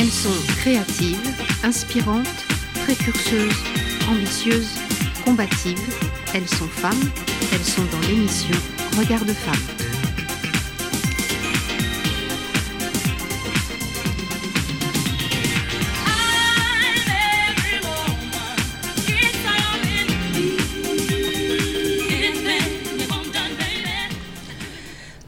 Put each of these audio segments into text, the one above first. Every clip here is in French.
Elles sont créatives, inspirantes, précurseuses, ambitieuses, combatives. Elles sont femmes. Elles sont dans l'émission Regard de femmes.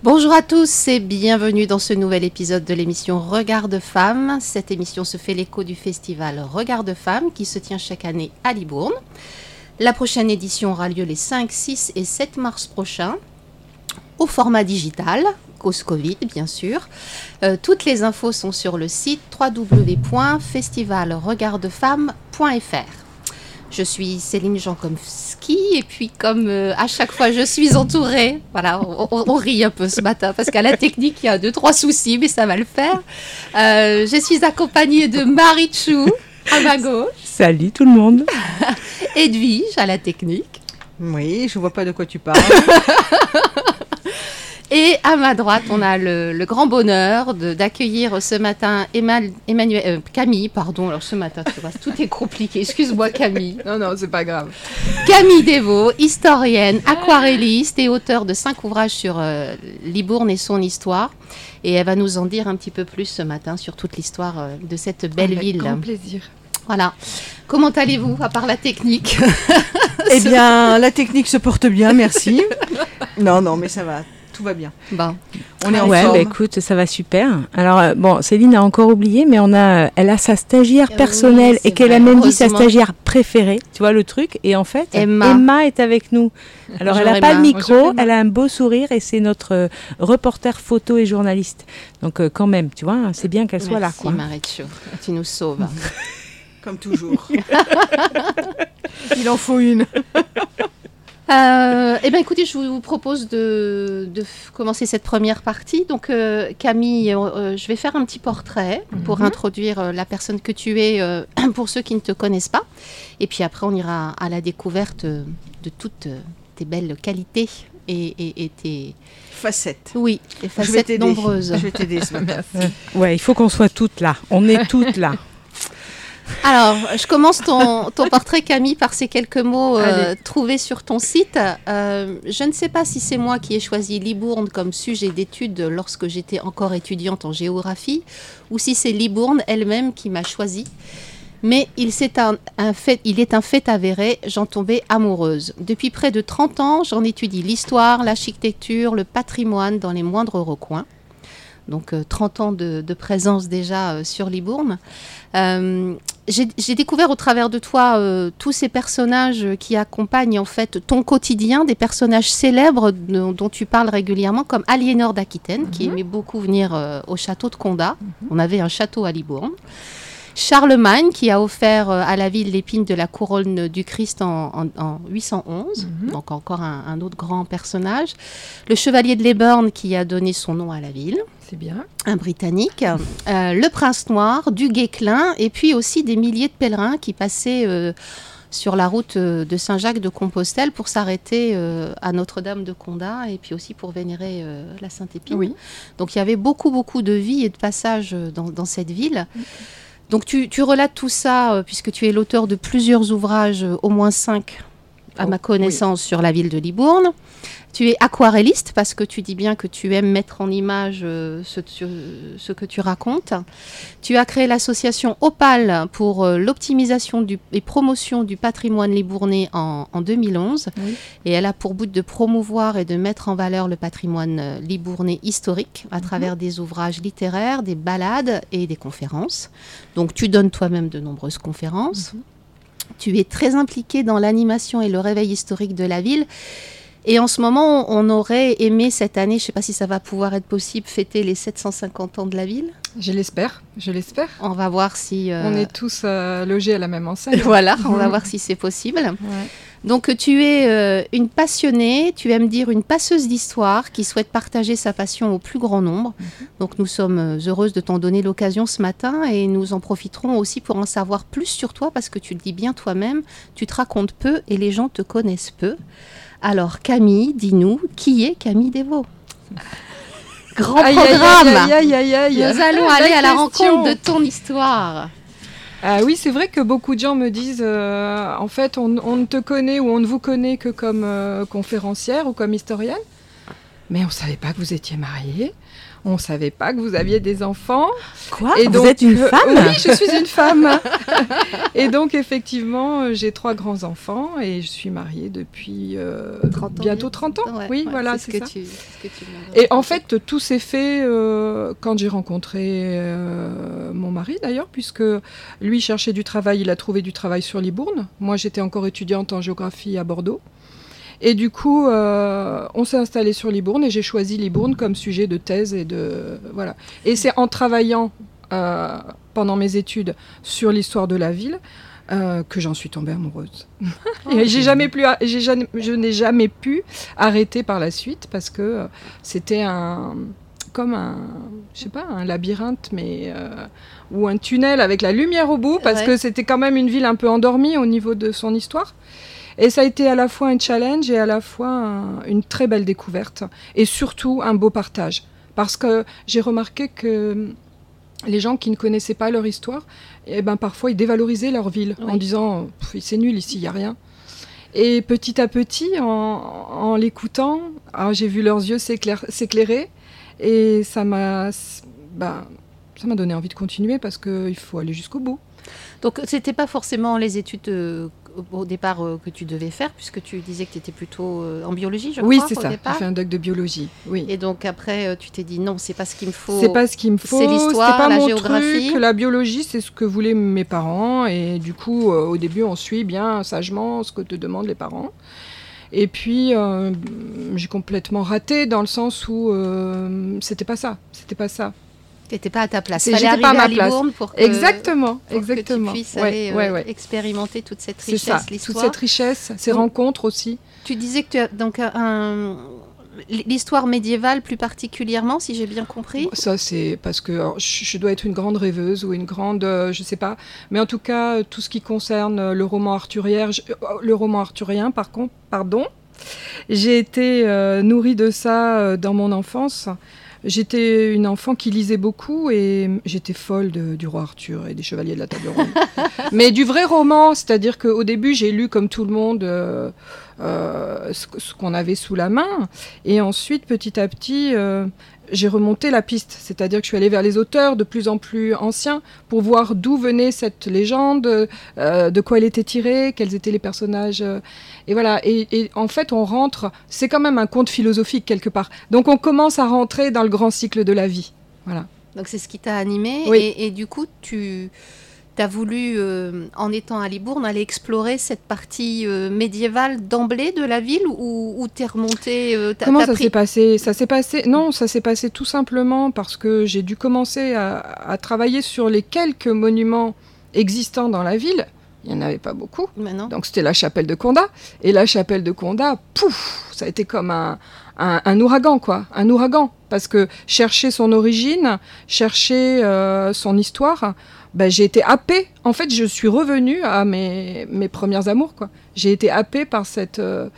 Bonjour à tous et bienvenue dans ce nouvel épisode de l'émission Regard de femmes. Cette émission se fait l'écho du festival Regard de femmes qui se tient chaque année à Libourne. La prochaine édition aura lieu les 5, 6 et 7 mars prochains au format digital, cause Covid bien sûr. Euh, toutes les infos sont sur le site www.festivalregardefemmes.fr. Je suis Céline Jankomski et puis comme euh, à chaque fois je suis entourée, voilà, on, on- on rit un peu ce matin parce qu'à la technique il y a deux trois soucis mais ça va le faire. Euh, je suis accompagnée de Marichou à ma gauche, Salut tout le monde. Edwige à la technique Oui, je vois pas de quoi tu parles. et à ma droite on a le, le grand bonheur d'accueillir ce matin Emma- Emmanuel, euh, Camille, pardon, alors ce matin tu vois, tout est compliqué, excuse-moi Camille. non, non, c'est pas grave. Camille Devaux, historienne, aquarelliste et auteure de cinq ouvrages sur euh, Libourne et son histoire. Et elle va nous en dire un petit peu plus ce matin sur toute l'histoire euh, de cette belle Avec ville. grand plaisir. Voilà. Comment allez-vous, à part la technique? Eh bien, la technique se porte bien, merci. non, non, mais ça va, tout va bien. Bon. On est en ouais, forme. bah écoute, ça va super. Alors euh, bon, Céline a encore oublié, mais on a, euh, elle a sa stagiaire Ah oui, personnelle et qu'elle a même dit sa stagiaire préférée. Tu vois le truc? Et en fait, Emma. est avec nous. Alors Bonjour, elle n'a pas le micro, Bonjour, elle a un beau sourire et c'est notre euh, reporter photo et journaliste. Donc euh, quand même, tu vois, hein, c'est bien qu'elle soit là. Merci tu nous sauves. Comme toujours. Il en faut une. Euh, eh bien, écoutez, je vous propose de, commencer cette première partie. Donc, euh, Camille, euh, je vais faire un petit portrait pour Mhm. introduire la personne que tu es euh, pour ceux qui ne te connaissent pas. Et puis après, on ira à la découverte de toutes tes belles qualités et, et- et tes, Facette. oui, Je vais facettes nombreuses. Je vais t'aider ce matin. Ouais, il faut qu'on soit toutes là. On est toutes là. Alors, je commence ton, ton portrait, Camille, par ces quelques mots euh, trouvés sur ton site. Euh, je ne sais pas si c'est moi qui ai choisi Libourne comme sujet d'étude lorsque j'étais encore étudiante en géographie, ou si c'est Libourne elle-même qui m'a choisi. Mais il, c'est un, un fait, il est un fait avéré, j'en tombais amoureuse. Depuis près de 30 ans, j'en étudie l'histoire, l'architecture, le patrimoine dans les moindres recoins. Donc euh, 30 ans de, de présence déjà euh, sur Libourne. Euh, j'ai découvert au travers de toi euh, tous ces personnages qui accompagnent en fait ton quotidien, des personnages célèbres dont, dont tu parles régulièrement, comme Aliénor d'Aquitaine, qui aimait beaucoup venir euh, au château de Condat. On avait un château à Libourne. Charlemagne, qui a offert euh, à la ville l'épine de la couronne du Christ en, en- en 811, Mhm. donc encore un, un autre grand personnage. Le chevalier de Leburn, qui a donné son nom à la ville C'est bien. un Britannique, euh, le Prince Noir, du Guesclin, et puis aussi des milliers de pèlerins qui passaient euh, sur la route de Saint-Jacques de Compostelle pour s'arrêter euh, à Notre-Dame de Condat et puis aussi pour vénérer euh, la Sainte-Épine. Oui. Donc il y avait beaucoup, beaucoup de vie et de passages dans, dans cette ville. Donc tu, relates tout ça euh, puisque tu es l'auteur de plusieurs ouvrages, euh, au moins cinq à Oh, ma connaissance, sur la ville de Libourne. Tu es aquarelliste parce que tu dis bien que tu aimes mettre en image euh, ce, que tu racontes. Tu as créé l'association Opal pour euh, l'optimisation et promotion du patrimoine libournais en, en 2011. Oui. Et elle a pour but de promouvoir et de mettre en valeur le patrimoine euh, libournais historique à travers des ouvrages littéraires, des balades et des conférences. Donc tu donnes toi-même de nombreuses conférences. Tu es très impliqué dans l'animation et le réveil historique de la ville. Et en ce moment, on aurait aimé cette année, je ne sais pas si ça va pouvoir être possible, fêter les 750 ans de la ville. Je l'espère. Je l'espère. On va voir si... euh, On est tous euh, logés à la même enseigne. Voilà, on va Mhm. voir si c'est possible. Ouais. Donc tu es euh, une passionnée, tu aimes dire une passeuse d'histoire qui souhaite partager sa passion au plus grand nombre. Donc nous sommes heureuses de t'en donner l'occasion ce matin et nous en profiterons aussi pour en savoir plus sur toi parce que tu le dis bien toi-même, tu te racontes peu et les gens te connaissent peu. Alors Camille, dis-nous, qui est Camille Desvaux? Grand Aïe, programme. aïe, aïe, aïe, aïe, aïe. Nous allons La aller à la rencontre de ton histoire. Ah oui, c'est vrai que beaucoup de gens me disent, euh, en fait, on, on ne te connaît ou on ne vous connaît que comme euh, conférencière ou comme historienne, mais on ne savait pas que vous étiez mariée, on ne savait pas que vous aviez des enfants. Quoi Et Vous êtes une euh, femme Oui, je suis une femme. et donc, effectivement, euh, j'ai trois grands-enfants et je suis mariée depuis euh, 30 ans, bientôt oui. 30 ans. Ouais, oui, ouais, voilà, c'est ce, que ça. tu- ce que tu viens de Et en fait, tout s'est fait euh, quand j'ai rencontré euh, mon mari d'ailleurs, puisque lui cherchait du travail, il a trouvé du travail sur Libourne. Moi, j'étais encore étudiante en géographie à Bordeaux. Et du coup, euh, on s'est installé sur Libourne et j'ai choisi Libourne comme sujet de thèse et de voilà. Et c'est en travaillant euh, pendant mes études sur l'histoire de la ville euh, que j'en suis tombée amoureuse. et j'ai jamais j'ai jamais- je n'ai jamais pu arrêter par la suite parce que c'était un comme un je sais pas un labyrinthe mais euh, ou un tunnel avec la lumière au bout parce Ouais. que c'était quand même une ville un peu endormie au niveau de son histoire et ça a été à la fois un challenge et à la fois un- une très belle découverte et surtout un beau partage parce que j'ai remarqué que les gens qui ne connaissaient pas leur histoire, eh ben parfois ils dévalorisaient leur ville en disant c'est nul ici, il y a rien. Et petit à petit, en, en l'écoutant, ah, j'ai vu leurs yeux s'éclair- s'éclairer et ça m'a ben, ça m'a donné envie de continuer parce qu'il faut aller jusqu'au bout. Donc, c'était pas forcément les études euh, au départ euh, que tu devais faire, puisque tu disais que tu étais plutôt euh, en biologie, je oui, crois, c'est au ça. J'ai fait un doc de biologie. Oui. Et donc, après, euh, tu t'es dit non, c'est pas ce qu'il me faut. C'est pas ce qu'il me faut. c'est l'histoire, pas la mon géographie. Truc. La biologie, c'est ce que voulaient mes parents. Et du coup, au début, on suit bien sagement ce que te demandent les parents. Et puis, euh, j'ai complètement raté dans le sens où euh, c'était pas ça. C'était pas ça. T'étais pas à ta place. Fallait arriver pas à à ma place. Libourne pour que, exactement, pour exactement. que tu puisses Ouais, aller euh, ouais, ouais. expérimenter toute cette richesse, ça. Toute l'histoire. cette richesse, ces Donc- rencontres aussi. Tu disais que tu as donc un l'histoire médiévale plus particulièrement, si j'ai bien compris. Ça, c'est parce que alors, je, je dois être une grande rêveuse ou une grande, euh, je sais pas. Mais en tout cas, euh, tout ce qui concerne euh, le roman arthurien, je- euh, le roman arthurien, par contre, pardon, j'ai été euh, nourrie de ça euh, dans mon enfance. J'étais une enfant qui lisait beaucoup et j'étais folle de- du roi Arthur et des chevaliers de la table ronde. Mais du vrai roman, c'est-à-dire qu'au début, j'ai lu comme tout le monde euh, euh, ce, ce qu'on avait sous la main. Et ensuite, petit à petit, euh, j'ai remonté la piste. C'est-à-dire que je suis allée vers les auteurs de plus en plus anciens pour voir d'où venait cette légende, euh, de quoi elle était tirée, quels étaient les personnages. euh, et voilà. Et, et en fait, on rentre. C'est quand même un conte philosophique quelque part. Donc, on commence à rentrer dans le grand cycle de la vie. Voilà. Donc c'est ce qui t'a animé. Oui. Et, et du coup, tu as voulu, euh, en étant à Libourne, aller explorer cette partie euh, médiévale d'emblée de la ville ou, ou t'es remonté euh, Comment ça s'est passé? Ça s'est passé Non, ça s'est passé tout simplement parce que j'ai dû commencer à, à travailler sur les quelques monuments existants dans la ville. Il n'y en avait pas beaucoup. Donc c'était la chapelle de Condat. Et la chapelle de Condat, pouf, ça a été comme un, un, un ouragan, quoi. Un ouragan. Parce que chercher son origine, chercher son histoire, ben, j'ai été happée. En fait, je suis revenue à mes, mes premières amours, quoi. J'ai été happée par cette, euh,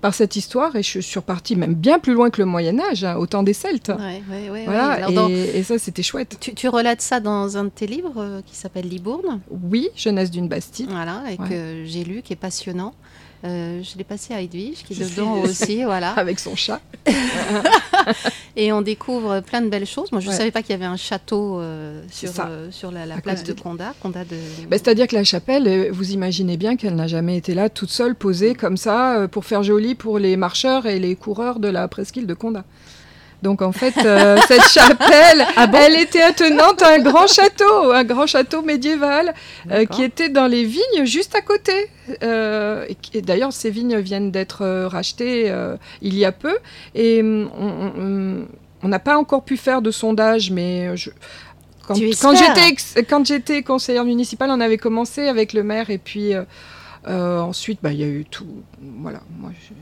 par cette histoire et je suis repartie même bien plus loin que le Moyen-Âge, hein, au temps des Celtes. Ouais, ouais, ouais, Voilà. Alors, et, dans- et ça, c'était chouette. tu, tu relates ça dans un de tes livres euh, qui s'appelle Libourne, Oui, Jeunesse d'une Bastide. voilà, et que j'ai lu, qui est passionnant. Euh, je l'ai passé à Edwige, qui est dedans aussi, voilà. Avec son chat. Et on découvre plein de belles choses. Moi, je ne Ouais. savais pas qu'il y avait un château euh, sur, euh, sur la, place de Condat. Condat de... Ben, C'est-à-dire que la chapelle, vous imaginez bien qu'elle n'a jamais été là toute seule, posée comme ça, pour faire joli pour les marcheurs et les coureurs de la presqu'île de Condat. Donc en fait, euh, cette chapelle, elle était attenante à un grand château, un grand château médiéval euh, qui était dans les vignes juste à côté. Euh, et D'ailleurs, ces vignes viennent d'être rachetées il y a peu. Et hum, on- n'a pas encore pu faire de sondage, mais je, quand, j'étais quand j'étais conseillère municipale, on avait commencé avec le maire et puis ensuite, bah, il y a eu tout. Voilà, moi, je-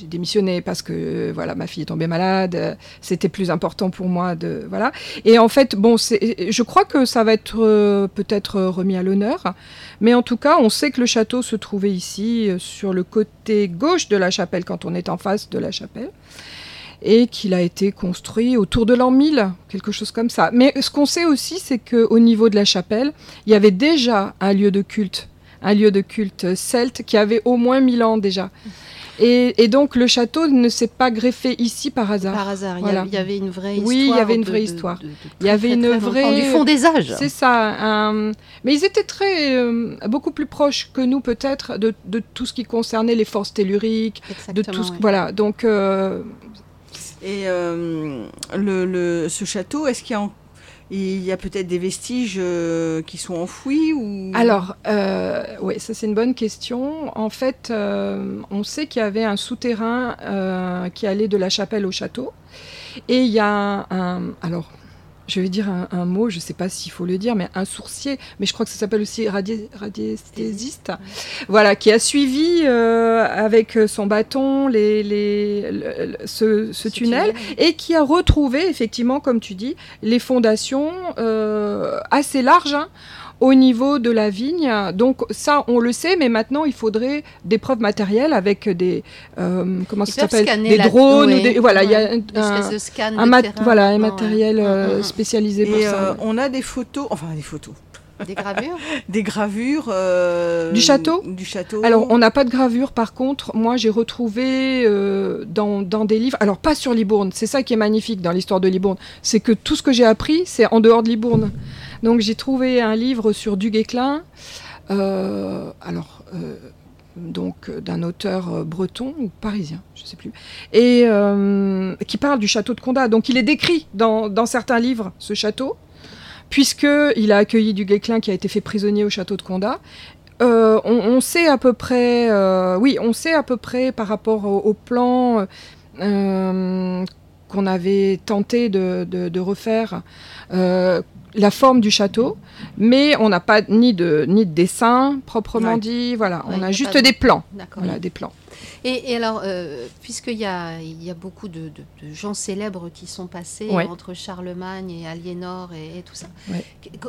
j'ai- démissionné parce que euh, voilà, ma fille est tombée malade. euh, C'était plus important pour moi de voilà. Et en fait, bon, je crois que ça va être euh, peut-être remis à l'honneur. Mais en tout cas, on sait que le château se trouvait ici, sur le côté gauche de la chapelle, quand on est en face de la chapelle. et qu'il a été construit autour de l'an 1000, quelque chose comme ça. Mais ce qu'on sait aussi, c'est qu'au niveau de la chapelle, il y avait déjà un lieu de culte, un lieu de culte celte qui avait au moins 1000 ans déjà. Et, et, donc le château ne s'est pas greffé ici par hasard. Par hasard, il, Voilà. y, avait une vraie histoire. Oui, il y avait une de- vraie de- histoire. de- de Il y avait très, une très vraie- Du fond des âges. C'est ça. un- Mais ils étaient très, euh, beaucoup plus proches que nous peut-être de, de tout ce qui concernait les forces telluriques, de Exactement, tout ce voilà. Donc euh, Et euh, le, le- ce château, est-ce qu'il y a, en- il y a peut-être des vestiges euh, qui sont enfouis ou? Alors, euh, oui, ça c'est une bonne question. En fait, euh, on sait qu'il y avait un souterrain euh, qui allait de la chapelle au château. Et il y a un... alors, je vais dire un, un mot, je ne sais pas s'il faut le dire, mais un sourcier, mais je crois que ça s'appelle aussi radi- radiesthésiste, voilà, qui a suivi euh, avec son bâton les, les, le- le- ce, ce tunnel et qui a retrouvé effectivement, comme tu dis, les fondations euh, assez larges hein, au niveau de la vigne. Donc ça, on le sait, mais maintenant il faudrait des preuves matérielles avec des euh, comment Ils ça s'appelle, des drones, ou ouais, des- voilà, il y a un, espèce de scan un de mat- terrain voilà, un maintenant, matériel ouais. euh, Mm, mm, spécialisé pour ça. euh, ouais. on a des photos, enfin des photos. Des gravures? Des gravures euh, Du château? Du château. Alors, on n'a pas de gravure, par contre, moi j'ai retrouvé euh, dans, dans des livres, alors pas sur Libourne, c'est ça qui est magnifique dans l'histoire de Libourne, c'est que tout ce que j'ai appris, c'est en dehors de Libourne. Donc j'ai trouvé un livre sur Duguesclin, euh, alors, euh, donc d'un auteur euh, breton ou parisien, je sais plus, et qui parle du château de Condat. Donc il est décrit dans, certains livres, ce château, puisque il a accueilli Duguesclin qui a été fait prisonnier au château de Condat. On, sait à peu près, oui, on sait à peu près par rapport au, plan qu'on avait tenté de, refaire la forme du château, mais on n'a pas ni de ni de dessin proprement Ouais. dit. Voilà, Ouais, on a juste des plans. Voilà, des plans. Et, et alors, euh, puisqu'il y a, il y a beaucoup de, de- de gens célèbres qui sont passés Ouais. entre Charlemagne et Aliénor et, et tout ça,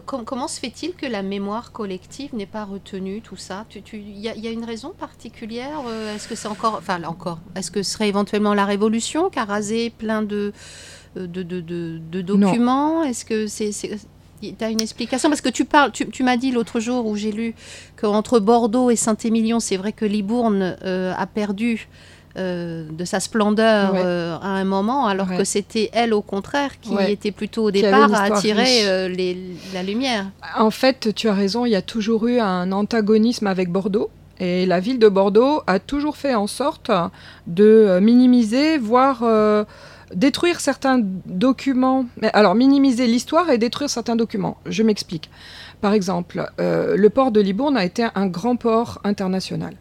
com- comment se fait-il que la mémoire collective n'ait pas retenu tout ça? Tu- tu- Il y, y a une raison particulière euh, Est-ce que c'est encore, enfin là encore, est-ce que ce serait éventuellement la Révolution qui a rasé plein de, euh, de, de, de- de documents? Est-ce que c'est... c'est tu as une explication Parce que tu parles, tu, tu m'as dit l'autre jour où j'ai lu qu'entre Bordeaux et Saint-Émilion, c'est vrai que Libourne euh, a perdu euh, de sa splendeur Ouais. euh, à un moment, alors Ouais. que c'était elle, au contraire, qui Ouais. était plutôt au départ à attirer euh, les- la lumière. En fait, tu as raison, il y a toujours eu un antagonisme avec Bordeaux. Et la ville de Bordeaux a toujours fait en sorte de minimiser, voire détruire certains documents. Alors, minimiser l'histoire et détruire certains documents. Je m'explique. Par exemple, euh, le port de Libourne a été un grand port international.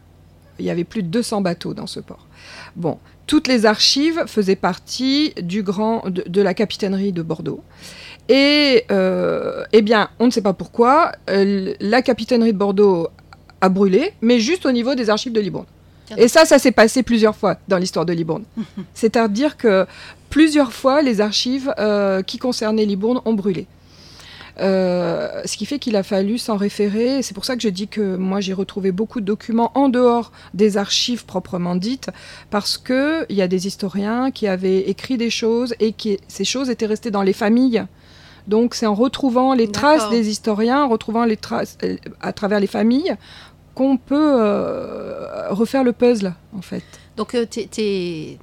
Il y avait plus de 200 bateaux dans ce port. Bon, toutes les archives faisaient partie du grand, de, de la capitainerie de Bordeaux. Et euh, eh bien, on ne sait pas pourquoi, euh, la capitainerie de Bordeaux a brûlé, mais juste au niveau des archives de Libourne. Et ça, ça s'est passé plusieurs fois dans l'histoire de Libourne. C'est-à-dire que plusieurs fois, les archives euh, qui concernaient Libourne ont brûlé. Euh, ce qui fait qu'il a fallu s'en référer. C'est pour ça que je dis que moi j'ai retrouvé beaucoup de documents en dehors des archives proprement dites, parce que il y a des historiens qui avaient écrit des choses et qui ces choses étaient restées dans les familles. Donc c'est en retrouvant les traces des historiens, en retrouvant les traces euh, à travers les familles, qu'on peut euh, refaire le puzzle en fait. Donc, tu es,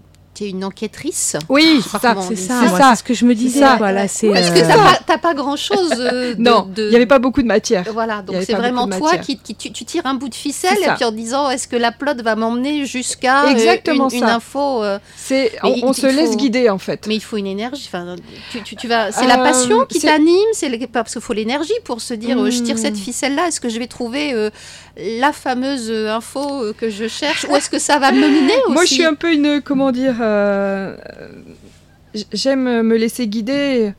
une enquêtrice. Oui, c'est ça. C'est ça, c'est ça. c'est ce que je me disais. ça. Voilà, c'est. Parce que euh, t'as pas, pas grand-chose euh, de- non, de- il n'y avait pas beaucoup de matière. Voilà, donc c'est vraiment de toi qui, qui- tu, tu tires un bout de ficelle et ça. puis en disant est-ce que la plot va m'emmener jusqu'à euh, Exactement une, une ça. info euh, C'est, on, il- on il se faut- laisse guider en fait. Mais il faut une énergie. Enfin, tu, tu- tu vas. C'est la Euh, passion qui t'anime. C'est le- parce qu'il faut l'énergie pour se dire. euh, je tire Hmm. cette ficelle là. Est-ce que je vais trouver euh, la fameuse euh, info euh, que je cherche ou est-ce que ça va me mener aussi Moi, je suis un peu une, comment dire, euh, j'aime me laisser guider.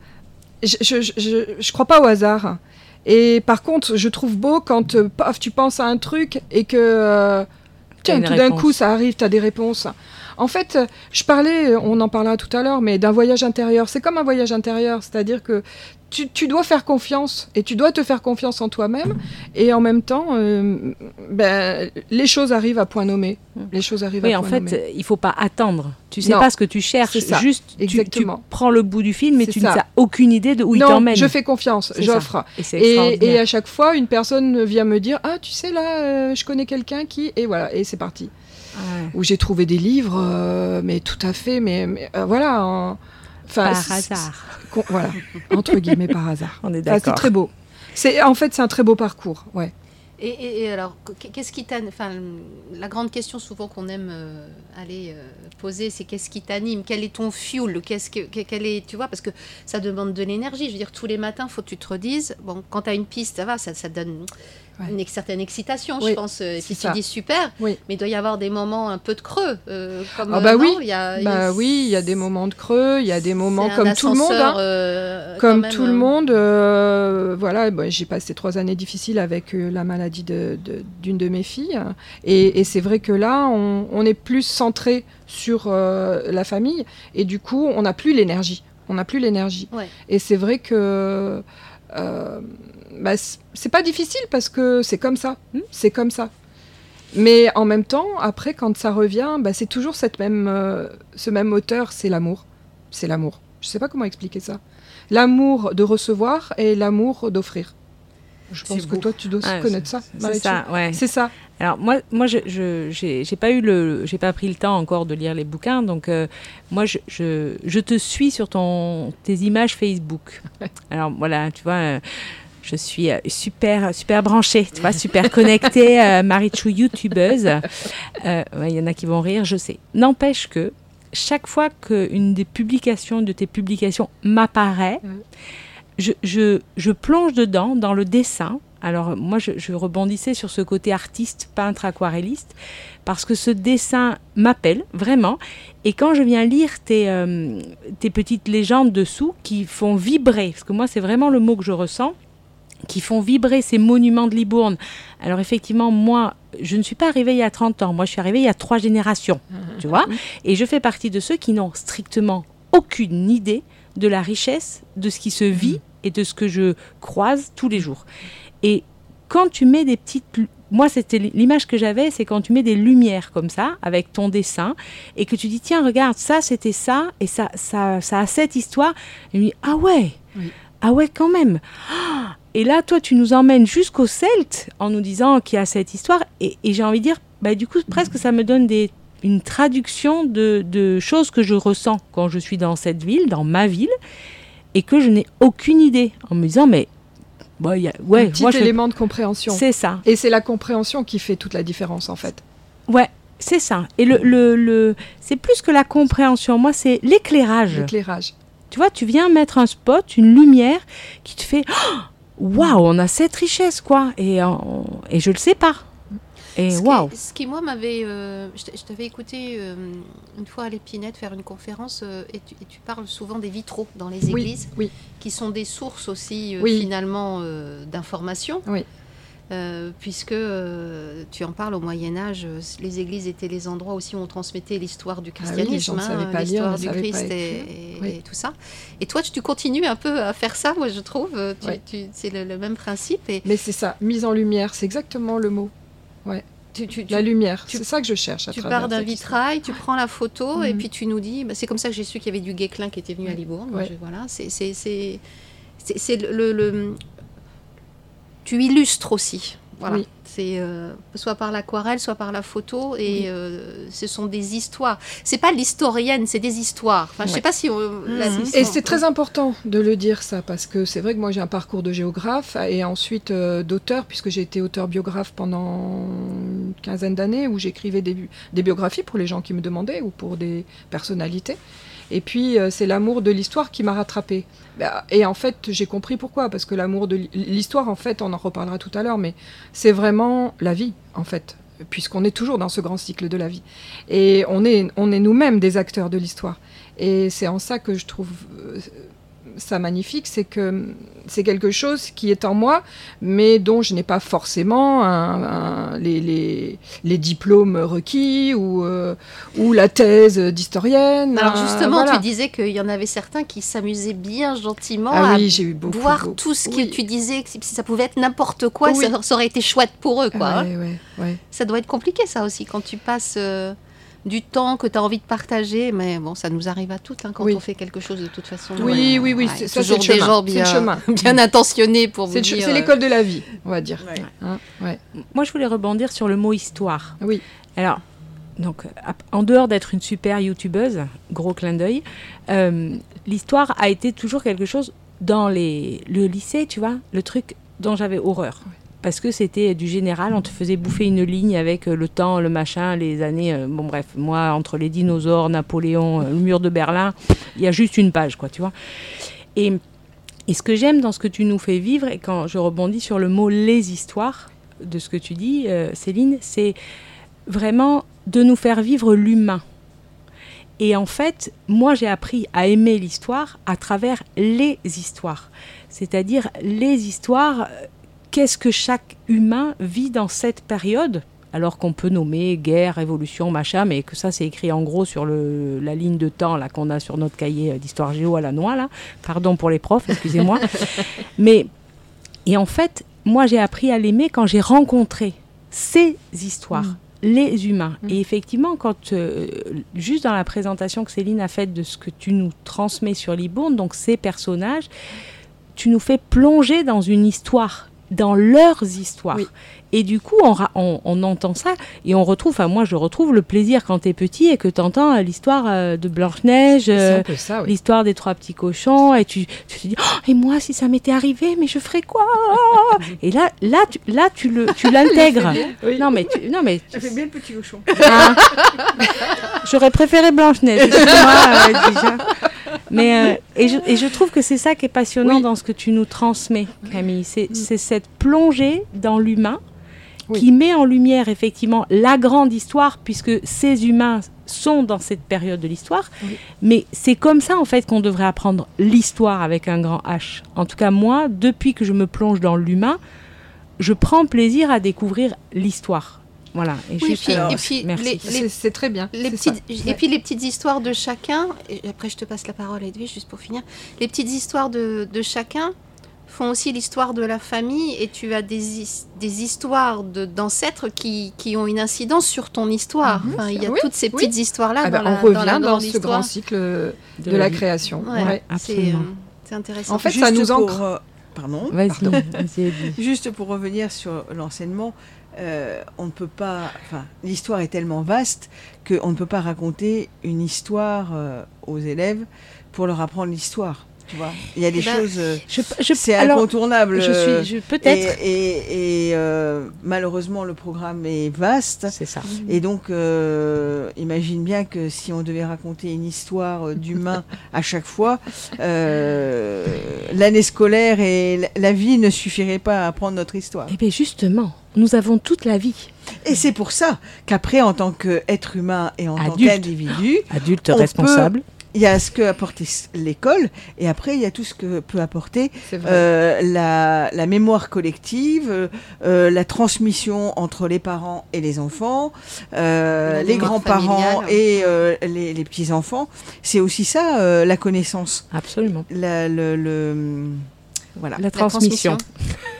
Je, je, je, je- crois pas au hasard. Et par contre, je trouve beau quand, euh, paf, tu penses à un truc et que, euh, tiens, tout d'un coup, ça arrive, tu as des réponses. En fait, je parlais, on en parlera tout à l'heure, mais d'un voyage intérieur. C'est comme un voyage intérieur, c'est-à-dire que tu, tu dois faire confiance et tu dois te faire confiance en toi-même et en même temps, euh, ben, les choses arrivent à point nommé. Les choses arrivent Oui, à en point fait, nommé. il faut pas attendre. Tu sais Non. pas ce que tu cherches, juste tu- tu, Exactement. prends le bout du film, mais tu n'as aucune idée de où il non, t'emmène. je fais confiance, j'offre. Et à chaque fois, une personne vient me dire Ah, tu sais, là, euh, je connais quelqu'un qui. Et voilà, et c'est parti. Ouais. Où j'ai trouvé des livres, euh, mais tout à fait, mais, mais, voilà. en- Par c'est- hasard. voilà, entre guillemets, par hasard. On est Enfin, c'est d'accord. très beau. C'est en fait c'est un très beau parcours, ouais. Et, et- et alors, qu- qu'est-ce qui t'anime Enfin, la grande question souvent qu'on aime euh, aller euh, poser, c'est qu'est-ce qui t'anime? Quel est ton fuel? Qu'est-ce que, que- quel est, tu vois, parce que ça demande de l'énergie. Je veux dire, tous les matins, faut que tu te redises. Bon, quand tu as une piste, ça va, ça, ça donne Ouais. une certaine excitation, Oui, je pense. euh, Et puis tu dis super, Oui. mais il doit y avoir des moments un peu de creux. euh, comme, Ah bah euh, oui. non, il y a- y Bah oui, il y a des moments de creux, il y a des moments comme tout le monde. hein. euh, Comme même, tout le monde, euh, voilà, bah, j'ai passé trois années difficiles avec la maladie de- de- d'une de, mes filles. Et, et c'est vrai que là, on, on est plus centré sur la famille. Et du coup, on n'a plus l'énergie. On n'a plus l'énergie. Ouais. Et c'est vrai que euh, bah, c'est pas difficile parce que c'est comme ça. Hmm. C'est comme ça. Mais en même temps, après, quand ça revient, bah, c'est toujours cette même, euh, ce même moteur, c'est l'amour. C'est l'amour. Je sais pas comment expliquer ça. L'amour de recevoir et l'amour d'offrir. Je pense que toi, tu dois Ouais, connaître ça. C'est ça, ouais. C'est ça. Alors moi, moi, je, j'ai j'ai pas eu le, j'ai pas pris le temps encore de lire les bouquins, donc euh, moi, je, je, je te suis sur ton tes images Facebook. Alors voilà, tu vois. euh, je suis euh, super, super branchée, tu vois, super connectée, euh, Marichou youtubeuse. Euh, ouais, Il y en a qui vont rire, je sais. N'empêche que chaque fois qu'une des publications de tes publications m'apparaît, je, je, je plonge dedans, dans le dessin. Alors moi, je, je rebondissais sur ce côté artiste, peintre, aquarelliste, parce que ce dessin m'appelle vraiment. Et quand je viens lire tes, euh, tes petites légendes dessous qui font vibrer, parce que moi, c'est vraiment le mot que je ressens, qui font vibrer ces monuments de Libourne. Alors effectivement, moi, je ne suis pas arrivée il y a 30 ans, moi je suis arrivée il y a trois générations, tu vois, et je fais partie de ceux qui n'ont strictement aucune idée de la richesse de ce qui se vit et de ce que je croise tous les jours. Et quand tu mets des petites... Moi, c'était l'image que j'avais, c'est quand tu mets des lumières comme ça, avec ton dessin, et que tu dis, tiens, regarde, ça, c'était ça, et ça, ça, ça a cette histoire. Et je me dis, ah ouais, Oui. ah ouais, quand même. Ah Et là, toi, tu nous emmènes jusqu'au Celte en nous disant qu'il y a cette histoire, et, et j'ai envie de dire, bah, du coup, presque ça me donne des, une traduction de, de choses que je ressens quand je suis dans cette ville, dans ma ville, et que je n'ai aucune idée, en me disant, mais... Bah, y a, ouais, un petit moi, je élément de compréhension. c'est ça. Et c'est la compréhension qui fait toute la différence, en fait. Ouais, c'est ça. Et le, le, le- c'est plus que la compréhension. Moi, c'est l'éclairage. L'éclairage. Tu vois, tu viens mettre un spot, une lumière qui te fait Oh, waouh, on a cette richesse, quoi. Et, on- et je le sais pas. Et Ce qui-. Ce qui, moi, m'avait. euh, je t'avais écouté euh, une fois à l'Épinette faire une conférence euh, et, tu, et tu parles souvent des vitraux dans les églises, oui. qui sont des sources aussi, euh, Oui. finalement, euh, d'information. Oui. Euh, puisque euh, tu en parles au Moyen Âge, euh, les églises étaient les endroits aussi où on transmettait l'histoire du Ah oui, christianisme, hein, l'histoire du Christ et, écrire. et- Oui. et tout ça. Et toi, tu, continues un peu à faire ça, moi je trouve. Oui. c'est le, le même principe. Et Mais c'est ça, mise en lumière, c'est exactement le mot. tu, tu- tu- La lumière, c'est ça que je cherche à Tu pars d'un vitrail, tu prends la photo et Mhm. puis tu nous dis. bah, c'est comme ça que j'ai su qu'il y avait du Guéclin qui était venu à. Libourne. Ouais. Je- voilà, c'est c'est c'est c'est- c'est le, le- tu illustres aussi. Voilà. Oui. C'est euh, soit par l'aquarelle, soit par la photo, et Oui. euh, ce sont des histoires. C'est pas l'historienne, c'est des histoires. Enfin, je sais pas si on, Mhm. Et c'est très important de le dire ça, parce que c'est vrai que moi j'ai un parcours de géographe et ensuite euh, d'auteur, puisque j'ai été auteur biographe pendant une quinzaine d'années, où j'écrivais des biographies pour les gens qui me demandaient ou pour des personnalités. Et puis euh, c'est l'amour de l'histoire qui m'a rattrapé. Et en fait j'ai compris pourquoi, parce que l'amour de l'hi- l'histoire, en fait, on en reparlera tout à l'heure, mais c'est vraiment la vie, en fait, puisqu'on est toujours dans ce grand cycle de la vie. Et on est, on est nous-mêmes des acteurs de l'histoire. Et c'est en ça que je trouve euh, ça magnifique, c'est que c'est quelque chose qui est en moi, mais dont je n'ai pas forcément un, un, les, les, les, diplômes requis ou, euh, ou la thèse d'historienne. Alors justement, voilà. tu disais qu'il y en avait certains qui s'amusaient bien gentiment ah à oui, eu beaucoup, voir beaucoup. tout ce que Oui. tu disais, que si ça pouvait être n'importe quoi, Oui. ça, ça aurait été chouette pour eux. Quoi, hein. Ouais, ouais, ouais. Ça doit être compliqué ça aussi quand tu passes euh, du temps que tu as envie de partager, mais bon, ça nous arrive à toutes hein, quand Oui. on fait quelque chose de toute façon. Oui, Euh, oui, oui, ouais, c'est- ça, toujours c'est le des chemin. gens bien, le chemin. bien intentionnés pour vous C'est dire. euh, l'école de la vie, on va dire. Ouais. Hein, ouais. Moi, je voulais rebondir sur le mot histoire. Oui. Alors, donc, en dehors d'être une super youtubeuse, gros clin d'œil, euh, l'histoire a été toujours quelque chose dans les, le lycée, tu vois, le truc dont j'avais horreur. Parce que c'était du général, on te faisait bouffer une ligne avec euh, le temps, le machin, les années. euh, bon, bref, moi, entre les dinosaures, Napoléon, euh, le mur de Berlin, il y a juste une page, quoi, tu vois. Et, et ce que j'aime dans ce que tu nous fais vivre, et quand je rebondis sur le mot les histoires de ce que tu dis, Céline, c'est vraiment de nous faire vivre l'humain. Et en fait, moi j'ai appris à aimer l'histoire à travers les histoires. C'est-à-dire les histoires, qu'est-ce que chaque humain vit dans cette période alors qu'on peut nommer guerre, révolution, machin, mais que ça c'est écrit en gros sur le, la ligne de temps là qu'on a sur notre cahier d'histoire géo à la noix là. Pardon pour les profs, excusez-moi. mais et en fait, moi j'ai appris à l'aimer quand j'ai rencontré ces histoires, Mm. les humains. Mm. Et effectivement, quand euh, juste dans la présentation que Céline a faite de ce que tu nous transmets sur Libourne, donc ces personnages, tu nous fais plonger dans une histoire, dans leurs histoires. Oui. Et du coup, on, ra- on- on entend ça et on retrouve, enfin moi je retrouve le plaisir quand tu es petit et que tu entends l'histoire euh, de Blanche-Neige, euh, oui. l'histoire des trois petits cochons et tu, tu te dis Oh, et moi si ça m'était arrivé mais je ferais quoi? Et là là tu, là tu le tu l'intègres Oui. non mais tu, non mais fait bien le petit cochon. Hein? J'aurais préféré Blanche Neige excuse-moi, euh, déjà mais euh, et, je, et je trouve que c'est ça qui est passionnant Oui. dans ce que tu nous transmets Camille c'est c'est cette plongée dans l'humain Oui. qui met en lumière effectivement la grande histoire puisque ces humains sont dans cette période de l'histoire Oui. mais c'est comme ça en fait qu'on devrait apprendre l'histoire avec un grand H. En tout cas moi, depuis que je me plonge dans l'humain, je prends plaisir à découvrir l'histoire. Voilà. Et Oui, juste, puis- euh, et puis merci. les- C'est très bien. Les petites, et puis les petites histoires de chacun, et après je te passe la parole Edwige juste pour finir, les petites histoires de, de chacun font aussi l'histoire de la famille et tu as des, his- des histoires de- d'ancêtres qui, qui ont une incidence sur ton histoire. Enfin, il y a Oui, toutes ces oui. petites histoires-là Ah ben, la, on revient dans la dans, ce histoire. grand cycle de, la vie. création. Ouais, Ouais. c'est absolument. euh, c'est intéressant. En fait, Juste ça nous pour, ancre. euh, pardon. Vas-y, pardon. Juste pour revenir sur l'enseignement, euh, on ne peut pas. Enfin, l'histoire est tellement vaste qu'on ne peut pas raconter une histoire euh, aux élèves pour leur apprendre l'histoire. Tu vois, il y a des Ben, choses. euh, Je, je, c'est incontournable. je euh, suis, je, peut-être. Et, et- et, euh, malheureusement, le programme est vaste. C'est ça. Et donc, euh, imagine bien que si on devait raconter une histoire euh, d'humain à chaque fois, euh, l'année scolaire et la- vie ne suffiraient pas à apprendre notre histoire. Eh bien, justement, nous avons toute la vie. Et c'est pour ça qu'après, en tant qu'être humain et en tant qu'individu, Adulte On responsable. Il y a ce que apporte l'école et après, il y a tout ce que peut apporter euh, la, la mémoire collective, euh, euh, la transmission entre les parents et les enfants, euh, les grands-parents et euh, les, les petits-enfants. C'est aussi ça, euh, la connaissance. Absolument. La, le, le- Voilà. La transmission.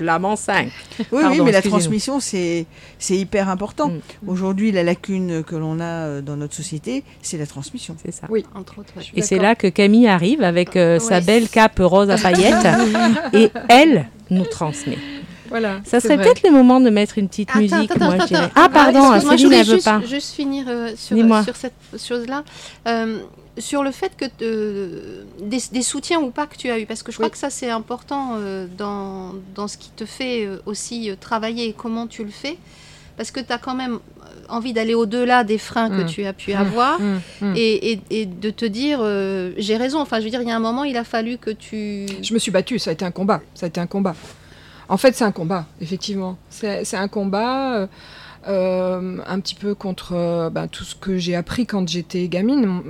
l'amant 5. Oui, Pardon, oui, mais la transmission, c'est c'est hyper important. Mm. Aujourd'hui, la lacune que l'on a euh, dans notre société, c'est la transmission. C'est ça. Oui. Entre autres, ouais. Et c'est là que Camille arrive avec euh, sa belle cape rose à paillettes et elle nous transmet. Voilà. Ça c'est serait peut-être le moment de mettre une petite Attends, musique, attends, moi attends, je. Ah pardon, je Céline voulais elle veut juste, pas. juste finir euh, sur cette chose-là. Sur le fait que euh, des, des soutiens ou pas que tu as eu, parce que je crois Oui. que ça c'est important euh, dans, dans ce qui te fait euh, aussi travailler et comment tu le fais, parce que tu as quand même envie d'aller au-delà des freins que Mm. tu as pu Mm. avoir. Hum. Et, et- et de te dire, euh, j'ai raison. Enfin, je veux dire, il y a un moment, il a fallu que tu. Je me suis battue, ça a été un combat. Ça a été un combat. En fait, c'est un combat, effectivement. C'est c'est un combat. Euh, un petit peu contre euh, ben, tout ce que j'ai appris quand j'étais gamine, mon,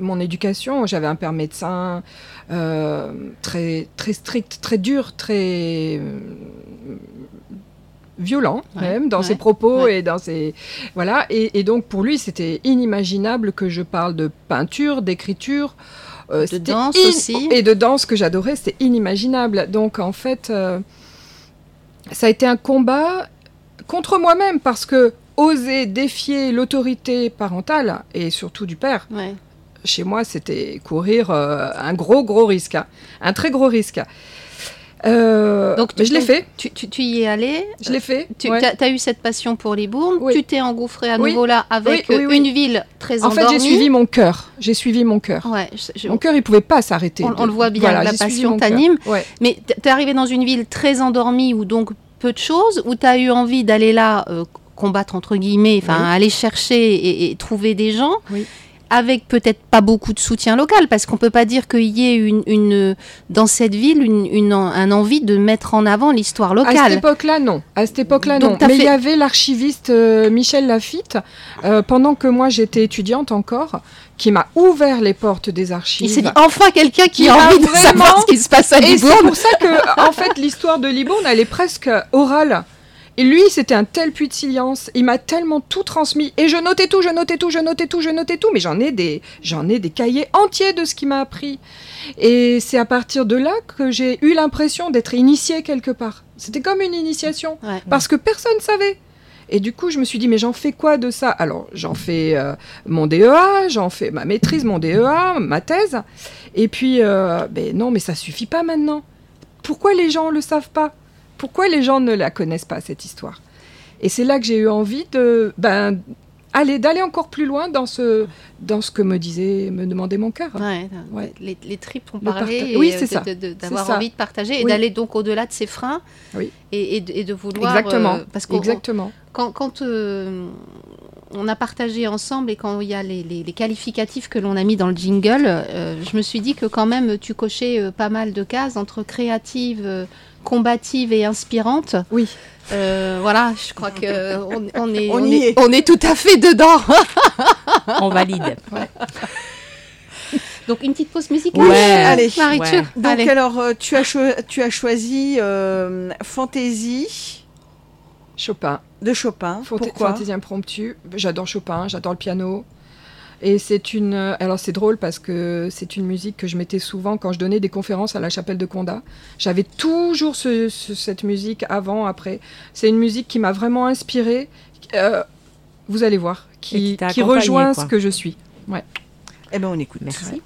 mon éducation. J'avais un père médecin euh, très, très strict, très dur, très violent Ouais, même dans ouais, ses propos ouais. et dans ses voilà et, et donc pour lui c'était inimaginable que je parle de peinture d'écriture euh, De danse in- aussi. et de danse que j'adorais c'était inimaginable donc en fait euh, ça a été un combat contre moi-même parce que oser défier l'autorité parentale et surtout du père Ouais. chez moi, c'était courir euh, un gros, gros risque. hein. Un très gros risque. Euh, Donc, mais tu- je l'ai fait. Tu, tu- tu y es allé. Je l'ai fait. Tu ouais. as, eu cette passion pour les bournes. Oui. Tu t'es engouffré à Oui. nouveau là avec Oui, euh, une ville très En fait, endormie. j'ai suivi mon cœur. J'ai suivi mon cœur. Ouais, je- Mon cœur, il pouvait pas s'arrêter. On- de- on le voit bien, Voilà, la passion t'anime. Ouais. Mais t- t'es arrivé dans une ville très endormie où donc peu de choses, où t'as eu envie d'aller là euh, combattre entre guillemets, enfin Oui. aller chercher et, et trouver des gens. Oui. Avec peut-être pas beaucoup de soutien local, parce qu'on peut pas dire qu'il y ait une, une- dans cette ville une, une, un envie de mettre en avant l'histoire À cette locale. époque-là, non. À cette époque-là, non. Mais il fait- y avait l'archiviste euh, Michel Lafitte, euh, pendant que moi j'étais étudiante encore, qui m'a ouvert les portes des archives. Il s'est dit enfin quelqu'un qui a a envie de savoir ce qui se passe à Et c'est Libourne. pour ça que, en fait, l'histoire de Libourne, elle est presque orale. Et lui, c'était un tel puits de silence. Il m'a tellement tout transmis. Et je notais tout, je notais tout, je notais tout, je notais tout. Mais j'en ai des, j'en ai des cahiers entiers de ce qu'il m'a appris. Et c'est à partir de là que j'ai eu l'impression d'être initiée quelque part. C'était comme une initiation. Ouais. Parce que personne savait. Et du coup, je me suis dit, mais j'en fais quoi de ça? Alors, j'en fais euh, mon DEA, j'en fais ma maîtrise, mon DEA, ma thèse. Et puis, euh, ben non, mais ça suffit pas maintenant. Pourquoi les gens le savent pas? Pourquoi les gens ne la connaissent pas, cette histoire? Et c'est là que j'ai eu envie de, ben, aller, d'aller encore plus loin dans ce, dans ce que me disait, me demandait mon cœur. Ouais, Ouais. Les, les tripes ont parlé, et, oui, euh, c'est ça. d'avoir envie de partager et d'aller donc au-delà de ses freins Oui. et, et de, et de vouloir. Exactement. euh, parce Exactement. quand, quand euh, on a partagé ensemble et quand il y a les, les- les qualificatifs que l'on a mis dans le jingle, euh, je me suis dit que quand même tu cochais pas mal de cases entre créative, combative et inspirante. Oui. Euh, voilà, je crois que on, on est, On est, est. on est tout à fait dedans. On valide. Donc une petite pause musicale. Ouais. Allez. Ouais. Donc allez. alors, euh, tu, as cho- tu as choisi euh, Fantaisie Chopin. de Chopin. Fanta- Pourquoi? Fantaisie impromptue. J'adore Chopin, j'adore le piano. Et c'est une. euh, Alors c'est drôle parce que c'est une musique que je mettais souvent quand je donnais des conférences à la chapelle de Condat. J'avais toujours ce- ce- cette musique avant, après. C'est une musique qui m'a vraiment inspirée. euh, vous allez voir, qui, qui rejoint quoi. ce que je suis. Eh ben on écoute. Merci.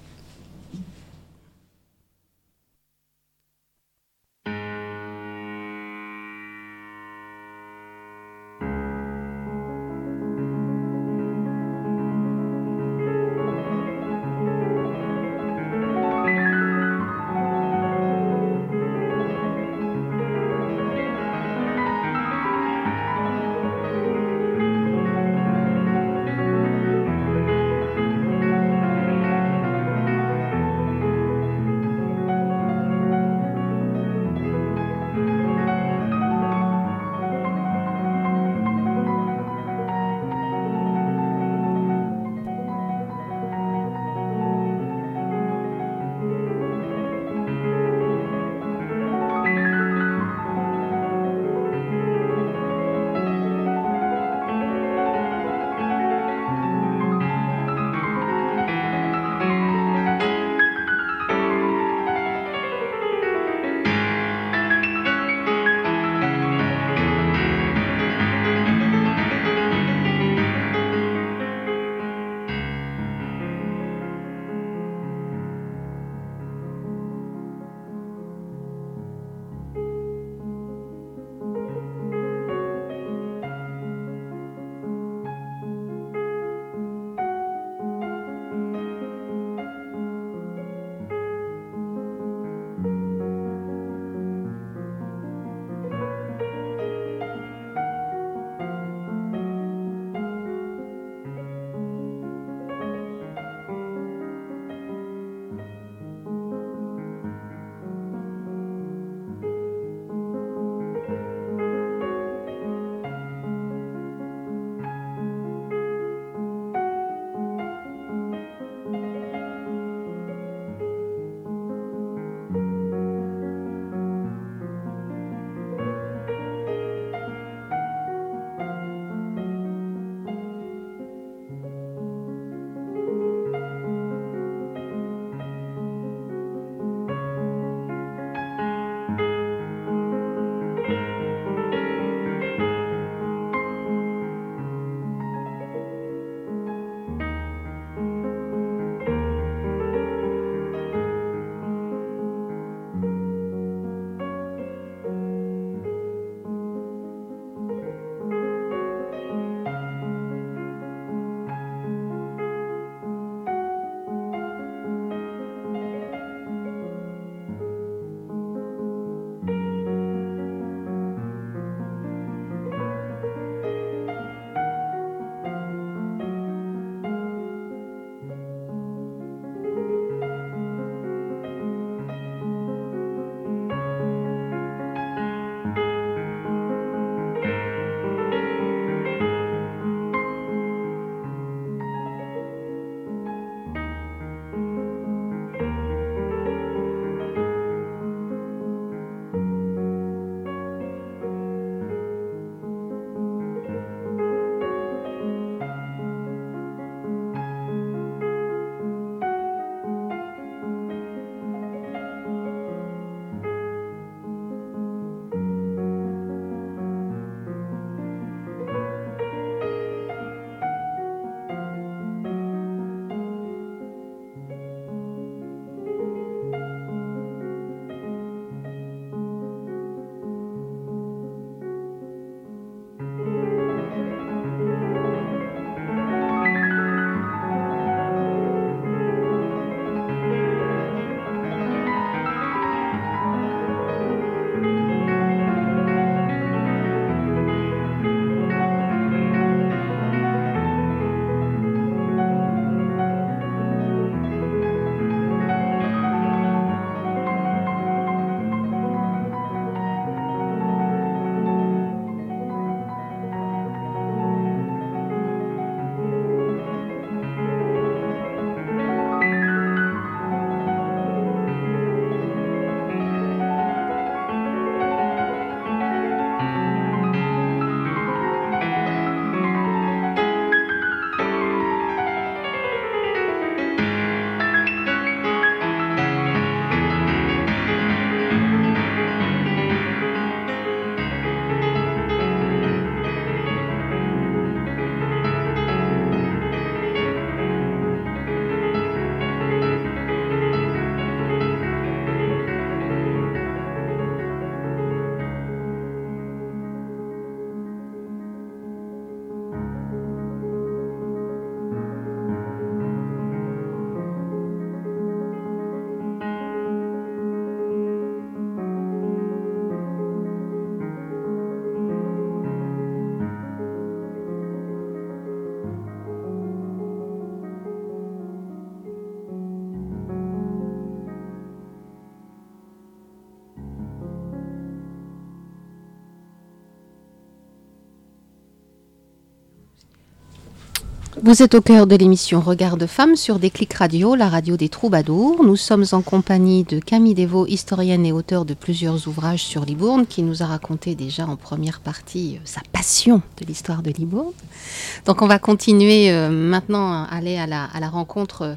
Vous êtes au cœur de l'émission Regard de femmes sur Déclic Radio, la radio des troubadours. Nous sommes en compagnie de Camille Devaux, historienne et auteure de plusieurs ouvrages sur Libourne, qui nous a raconté déjà en première partie euh, sa passion de l'histoire de Libourne. Donc on va continuer euh, maintenant à aller à la, à la rencontre euh,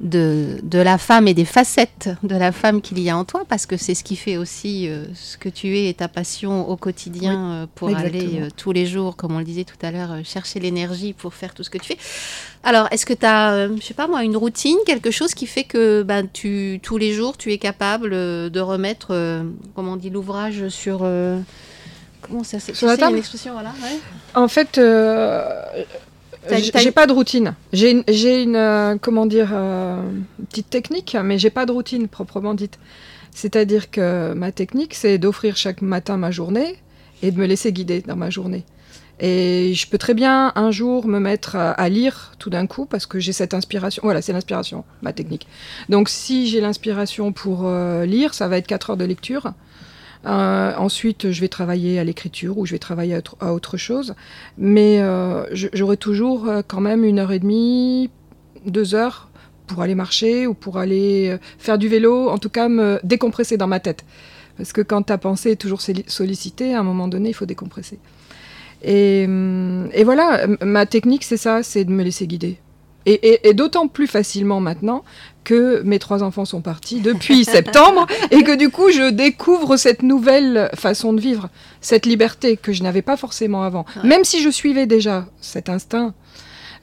de, de, la femme et des facettes de la femme qu'il y a en toi, parce que c'est ce qui fait aussi euh, ce que tu es et ta passion au quotidien oui, euh, pour exactement. aller euh, tous les jours, comme on le disait tout à l'heure, chercher l'énergie pour faire tout ce que tu fais. Alors, est-ce que tu as, je sais pas moi, une routine, quelque chose qui fait que bah, tu, tous les jours, tu es capable de remettre, comment on dit, l'ouvrage sur... comment ça Sur la table? voilà, ouais. En fait, j'ai pas de routine. J'ai une, une euh, comment dire, euh, petite technique, mais j'ai pas de routine proprement dite. C'est-à-dire que ma technique, c'est d'offrir chaque matin ma journée et de me laisser guider dans ma journée. Et je peux très bien un jour me mettre à, à lire tout d'un coup parce que j'ai cette inspiration. Voilà, c'est l'inspiration, ma technique. Donc si j'ai l'inspiration pour euh, lire, ça va être 4 heures de lecture. Euh, ensuite, je vais travailler à l'écriture ou je vais travailler à, autre chose. Mais euh, j'aurai toujours euh, quand même une heure et demie, deux heures pour aller marcher ou pour aller faire du vélo, en tout cas me décompresser dans ma tête. Parce que quand ta pensée est toujours sollicitée, à un moment donné, il faut décompresser. Et, hum, et voilà, ma technique, c'est ça, c'est de me laisser guider. Et, et, et d'autant plus facilement maintenant que mes trois enfants sont partis depuis septembre et que du coup je découvre cette nouvelle façon de vivre, cette liberté que je n'avais pas forcément avant. Ouais. Même si je suivais déjà cet instinct,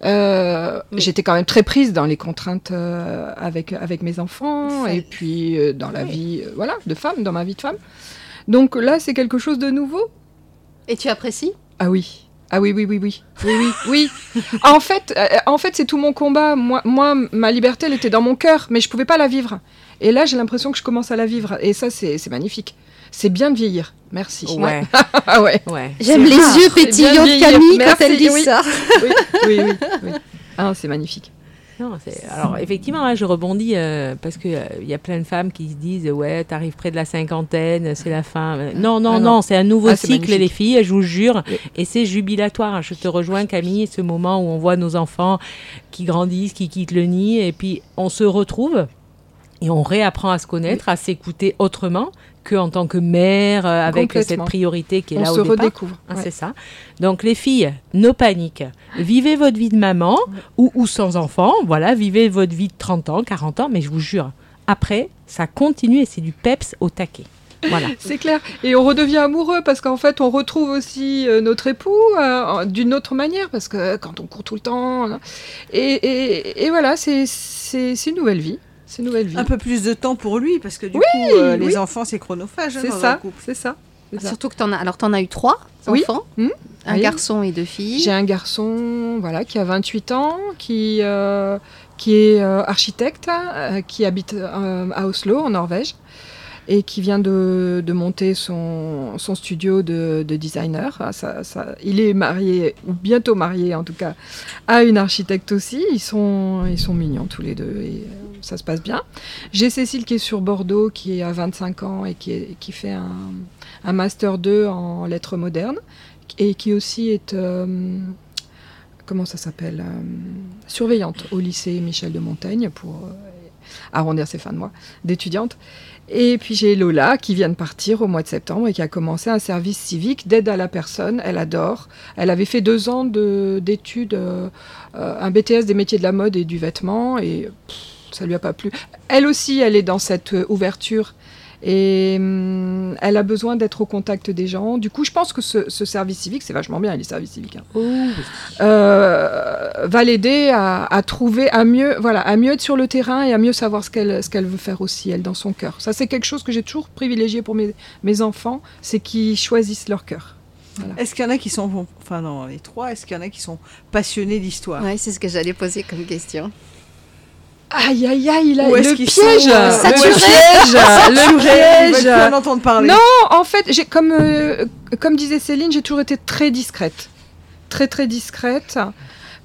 euh, oui. j'étais quand même très prise dans les contraintes euh, avec, avec mes enfants et puis euh, dans la vie voilà, de femme, dans ma vie de femme. Donc là c'est quelque chose de nouveau. Et tu apprécies? Ah oui. Ah oui, oui, oui, oui. Oui, oui, oui. en fait, euh, en fait c'est tout mon combat. Moi, moi, ma liberté, elle était dans mon cœur, mais je pouvais pas la vivre. Et là, j'ai l'impression que je commence à la vivre. Et ça, c'est magnifique. C'est bien de vieillir. Merci. Ouais. ah ouais. ouais. J'aime les yeux pétillants de Camille Merci. quand elle dit oui. ça. oui, oui, oui. oui. Ah, c'est magnifique. Non, alors effectivement, là, je rebondis euh, parce qu'il euh, y a plein de femmes qui se disent ouais, t'arrives près de la cinquantaine, c'est la fin. Non, non, ah, non, non c'est un nouveau ah, cycle, les filles, je vous jure, oui. et c'est jubilatoire. Je te rejoins, Camille, ce moment où on voit nos enfants qui grandissent, qui quittent le nid, et puis on se retrouve et on réapprend à se connaître, à s'écouter autrement que en tant que mère euh, avec cette priorité qui est on là se au départ. redécouvre. Hein, ouais. C'est ça. Donc les filles, no panique. Vivez votre vie de maman ou, ou, sans enfant. Voilà, vivez votre vie de 30 ans, 40 ans. Mais je vous jure, après, ça continue et c'est du peps au taquet. Voilà. c'est clair. Et on redevient amoureux parce qu'en fait, on retrouve aussi euh, notre époux euh, d'une autre manière parce que quand on court tout le temps. Et, et, et voilà, c'est une nouvelle vie. C'est une nouvelle vie. Un peu plus de temps pour lui, parce que du oui, coup, euh, oui. les enfants, c'est chronophage. C'est ça, c'est ça. Ah, surtout que tu en as. Alors, tu en as eu trois oui. enfants mmh. Un oui. garçon et deux filles. J'ai un garçon voilà, qui a 28 ans, qui, euh, qui est euh, architecte, euh, qui habite euh, à Oslo, en Norvège, et qui vient de, de monter son, son studio de, de designer. Ah, ça, ça, il est marié, ou bientôt marié en tout cas, à une architecte aussi. Ils sont, ils sont mignons tous les deux. Et, ça se passe bien. J'ai Cécile qui est sur Bordeaux, qui a 25 ans et qui, fait un, Master 2 en lettres modernes et qui aussi est, euh, comment ça s'appelle, euh, surveillante au lycée Michel de Montaigne pour euh, arrondir ses fins de mois d'étudiante. Et puis j'ai Lola qui vient de partir au mois de septembre et qui a commencé un service civique d'aide à la personne. Elle adore. Elle avait fait deux ans d'études, un BTS des métiers de la mode et du vêtement et ça lui a pas plu. Elle aussi, elle est dans cette ouverture et hum, elle a besoin d'être au contact des gens. Du coup, je pense que ce, ce service civique, c'est vachement bien les services civiques, hein. oh. euh, va l'aider à, à, trouver, à mieux, voilà, à mieux être sur le terrain et à mieux savoir ce qu'elle, ce qu'elle veut faire aussi elle dans son cœur. Ça, c'est quelque chose que j'ai toujours privilégié pour mes, mes enfants, c'est qu'ils choisissent leur cœur. Voilà. Est-ce qu'il y en a qui sont, enfin dans les trois, est-ce qu'il y en a qui sont passionnés d'histoire? Oui, c'est ce que j'allais poser comme question. Aïe aïe aïe, là, le, piège, sont, euh, le piège, le piège, le piège. entendre parler. Non, en fait, j'ai comme euh, comme disait Céline, j'ai toujours été très discrète, très très discrète,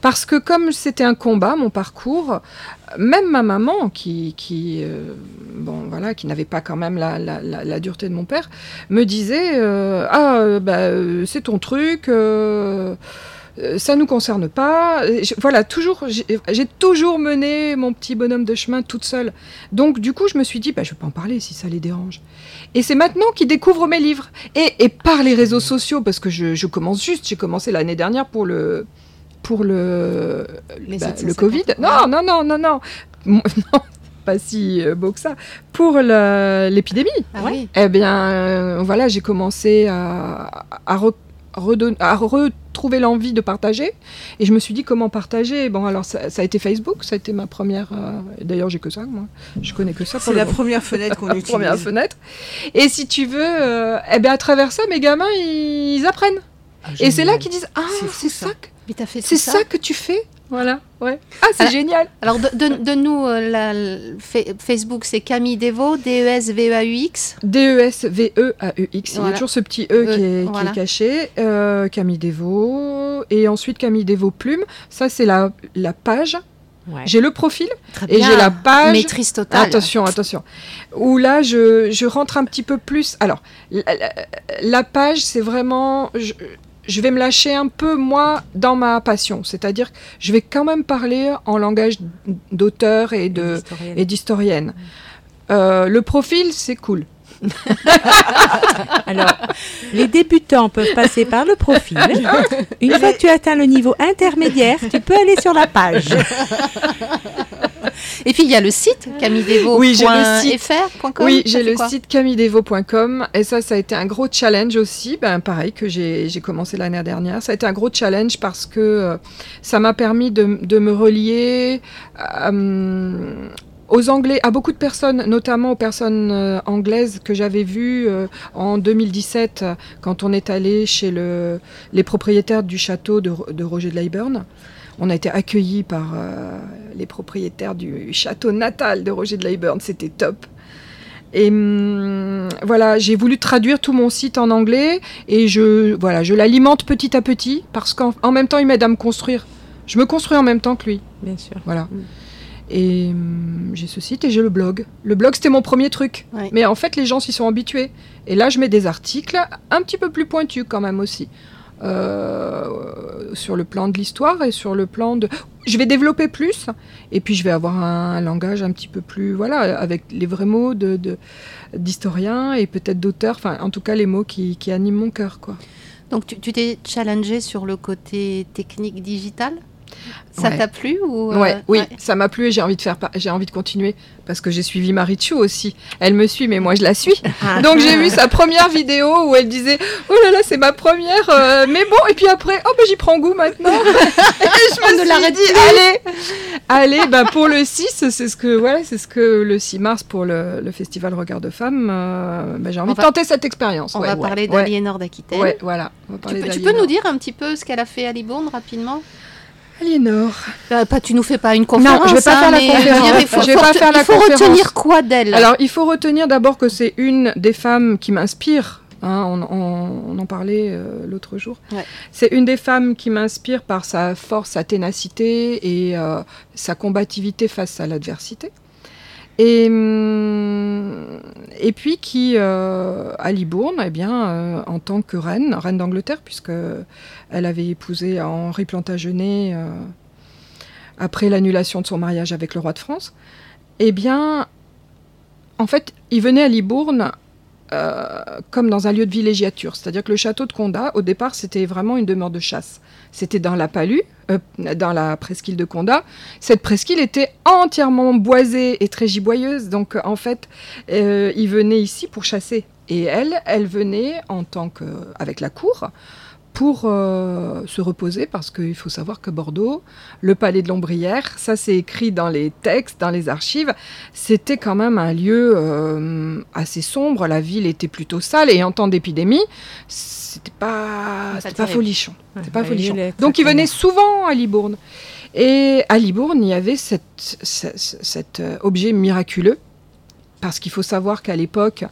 parce que comme c'était un combat, mon parcours, même ma maman, qui qui euh, bon voilà, qui n'avait pas quand même la, la, la, la, dureté de mon père, me disait euh, ah bah c'est ton truc euh, ça nous concerne pas. Euh, je- voilà, toujours, j'ai toujours mené mon petit bonhomme de chemin toute seule. Donc, du coup, je me suis dit, bah, je vais pas en parler si ça les dérange. Et c'est maintenant qu'ils découvrent mes livres. Et, et par les réseaux sociaux, parce que je, je commence juste, j'ai commencé l'année dernière pour le. Pour le, bah, 750. le Covid. Non, non, non, non, non. Pas si euh, beau que ça. Pour l'épidémie. Ah oui. Eh bien, euh, voilà, j'ai commencé à, à, redonner- à retrouver l'envie de partager. Et je me suis dit, comment partager? Bon, alors, ça, ça a été Facebook, ça a été ma première... euh, D'ailleurs, j'ai que ça, moi. Je connais que ça. C'est la moment. première fenêtre qu'on utilise. première fenêtre. Et si tu veux, euh, eh bien, à travers ça, mes gamins, ils, apprennent. Et c'est là qu'ils disent, ah, C'est ça, ça. que- Mais t'as fait c'est ça que tu fais Voilà, ouais. Ah, c'est Alors- génial Alors, donne-nous euh, la- Facebook, c'est Camille Devo, E D-E-S-V-E-A-U-X. D-E-S-V-E-A-U-X. Il y a toujours ce petit E, qui, E, est, qui est caché. Euh, Camille Devo. Et ensuite Camille Devo Plume. Ça, c'est la, la page. Ouais. J'ai le profil Très et j'ai la page. Maîtrise totale. Attention, attention. Où là, je, je rentre un petit peu plus. Alors, la, la- la page, c'est vraiment. Je, je vais me lâcher un peu, moi, dans ma passion. C'est-à-dire que je vais quand même parler en langage d'auteur et de Historienne. et d'historienne. Euh, le profil, c'est cool. Alors, les débutants peuvent passer par le profil. Une fois que tu atteins le niveau intermédiaire, tu peux aller sur la page. Et puis, il y a le site, camilledevo.fr. Oui, j'ai le site. .com, Oui, ça j'ai fait le quoi site camilledevo.com et ça, ça a été un gros challenge aussi. Ben, pareil que j'ai commencé l'année dernière. Ça a été un gros challenge parce que euh, ça m'a permis de, de me relier euh, aux Anglais, à beaucoup de personnes, notamment aux personnes euh, anglaises que j'avais vues euh, en 2017 euh, quand on est allé chez le, les propriétaires du château de, de Roger de Leyburn. On a été accueillis par euh, les propriétaires du château natal de Roger de Leyburn. C'était top. Et hum, voilà, j'ai voulu traduire tout mon site en anglais et je voilà, je l'alimente petit à petit parce qu'en en même temps, il m'aide à me construire. Je me construis en même temps que lui. Bien sûr. Voilà. Mm. Et hum, j'ai ce site et j'ai le blog. Le blog, c'était mon premier truc. Ouais. Mais en fait, les gens s'y sont habitués. Et là, je mets des articles un petit peu plus pointus quand même aussi. Euh, sur le plan de l'histoire et sur le plan de... Je vais développer plus et puis je vais avoir un, langage un petit peu plus... Voilà, avec les vrais mots de, de- d'historien et peut-être d'auteur. Enfin, en tout cas, les mots qui, qui animent mon cœur, quoi. Donc, tu t'es challengé sur le côté technique digital? Ça Ouais. t'a plu ou euh, Ouais, oui, ouais. ça m'a plu et j'ai envie de faire, j'ai envie de continuer parce que j'ai suivi Marichou aussi. Elle me suit, mais moi je la suis. Ah. Donc j'ai vu sa première vidéo où elle disait Oh là là, c'est ma première, euh, mais bon, et puis après, oh bah j'y prends goût maintenant. et je On me suis dit Allez, allez, bah pour le 6, c'est ce que, voilà, c'est ce que le 6 mars pour le, le festival Regard de Femmes, euh, bah, j'ai envie On de va- tenter cette expérience. On ouais, va parler d'Aliénor d'Aquitaine. Ouais, voilà. on va Tu, peux, tu peux d'Aliénor. nous dire un petit peu ce qu'elle a fait à Libourne rapidement? Aliénor. Euh, Pas, tu nous fais pas une conférence. je vais pas hein, faire la mais- conférence. mais faut- Je vais faut pas faire la Il faut conférence. retenir quoi d'elle? Alors, il faut retenir d'abord que c'est une des femmes qui m'inspire. hein, on, on- on en parlait euh, l'autre jour. Ouais. C'est une des femmes qui m'inspire par sa force, sa ténacité et euh, sa combativité face à l'adversité. Et, hum, et puis qui, euh, à Libourne, eh bien, euh, en tant que reine, reine d'Angleterre, puisque elle avait épousé Henri Plantagenet euh, après l'annulation de son mariage avec le roi de France, eh bien, en fait, il venait à Libourne euh, comme dans un lieu de villégiature. C'est-à-dire que le château de Condat, au départ, c'était vraiment une demeure de chasse. C'était dans la Palue, euh, dans la presqu'île de Condat. Cette presqu'île était entièrement boisée et très giboyeuse. Donc, euh, en fait, euh, il venait ici pour chasser. Et elle, elle venait en tant que, avec la cour pour euh, se reposer parce qu'il faut savoir que Bordeaux, le palais de l'Ombrière, ça c'est écrit dans les textes, dans les archives, c'était quand même un lieu euh, assez sombre, la ville était plutôt sale et en temps d'épidémie, c'était pas, Pas c'était pas folichon. Ouais, pas bah, folichon. Donc il exactement. venait souvent à Libourne. Et à Libourne, il y avait cette, cet euh, objet miraculeux, parce qu'il faut savoir qu'à l'époque,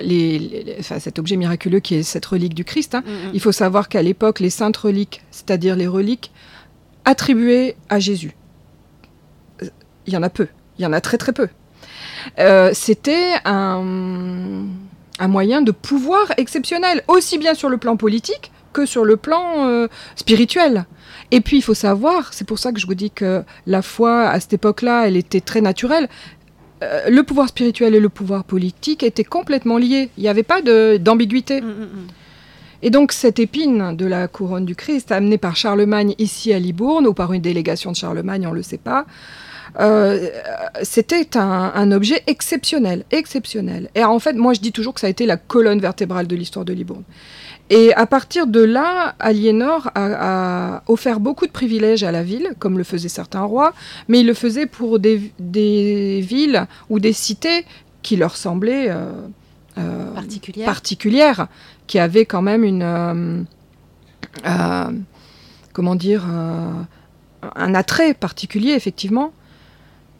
les, les- les- enfin, cet objet miraculeux qui est cette relique du Christ, hein, Mm, mm. il faut savoir qu'à l'époque, les saintes reliques, c'est-à-dire les reliques attribuées à Jésus, euh, il y en a peu, il y en a très très peu. Euh, C'était un, un moyen de pouvoir exceptionnel, aussi bien sur le plan politique que sur le plan euh, spirituel. Et puis il faut savoir, c'est pour ça que je vous dis que la foi à cette époque-là, elle était très naturelle. Euh, le pouvoir spirituel et le pouvoir politique étaient complètement liés. Il n'y avait pas d'ambiguïté. Mm, mm, mm. Et donc cette épine de la couronne du Christ, amenée par Charlemagne ici à Libourne, ou par une délégation de Charlemagne, on ne le sait pas, euh, c'était un, un objet exceptionnel, exceptionnel. Et en fait, moi je dis toujours que ça a été la colonne vertébrale de l'histoire de Libourne. Et à partir de là, Aliénor a, a offert beaucoup de privilèges à la ville, comme le faisaient certains rois, mais il le faisait pour des, des villes ou des cités qui leur semblaient euh, euh, Particulière. particulière, qui avait quand même une. euh, comment dire. un attrait particulier, effectivement.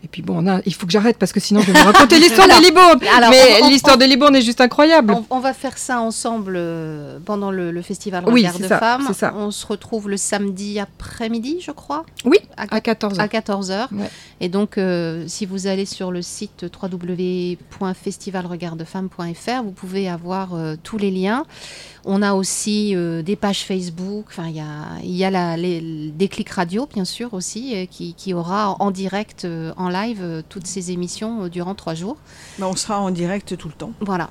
Et puis bon, a- il faut que j'arrête parce que sinon je vais vous raconter l'histoire de Libourne. Alors, Mais l'histoire de Libourne est juste incroyable. On, on va faire ça ensemble euh, pendant le, le festival Regard de ça, Femmes. ça. On se retrouve le samedi après-midi, je crois. Oui, à, À 14 à ans. 14h. Ouais. Et donc, euh, si vous allez sur le site www.festivalregardefemmes.fr, vous pouvez avoir euh, tous les liens. On a aussi euh, des pages Facebook. Enfin, il y a, il y a la, les, des clics radio, bien sûr, aussi, euh, qui, qui aura en direct, euh, en live, euh, toutes ces émissions durant trois jours. Bah, on sera en direct tout le temps. Voilà.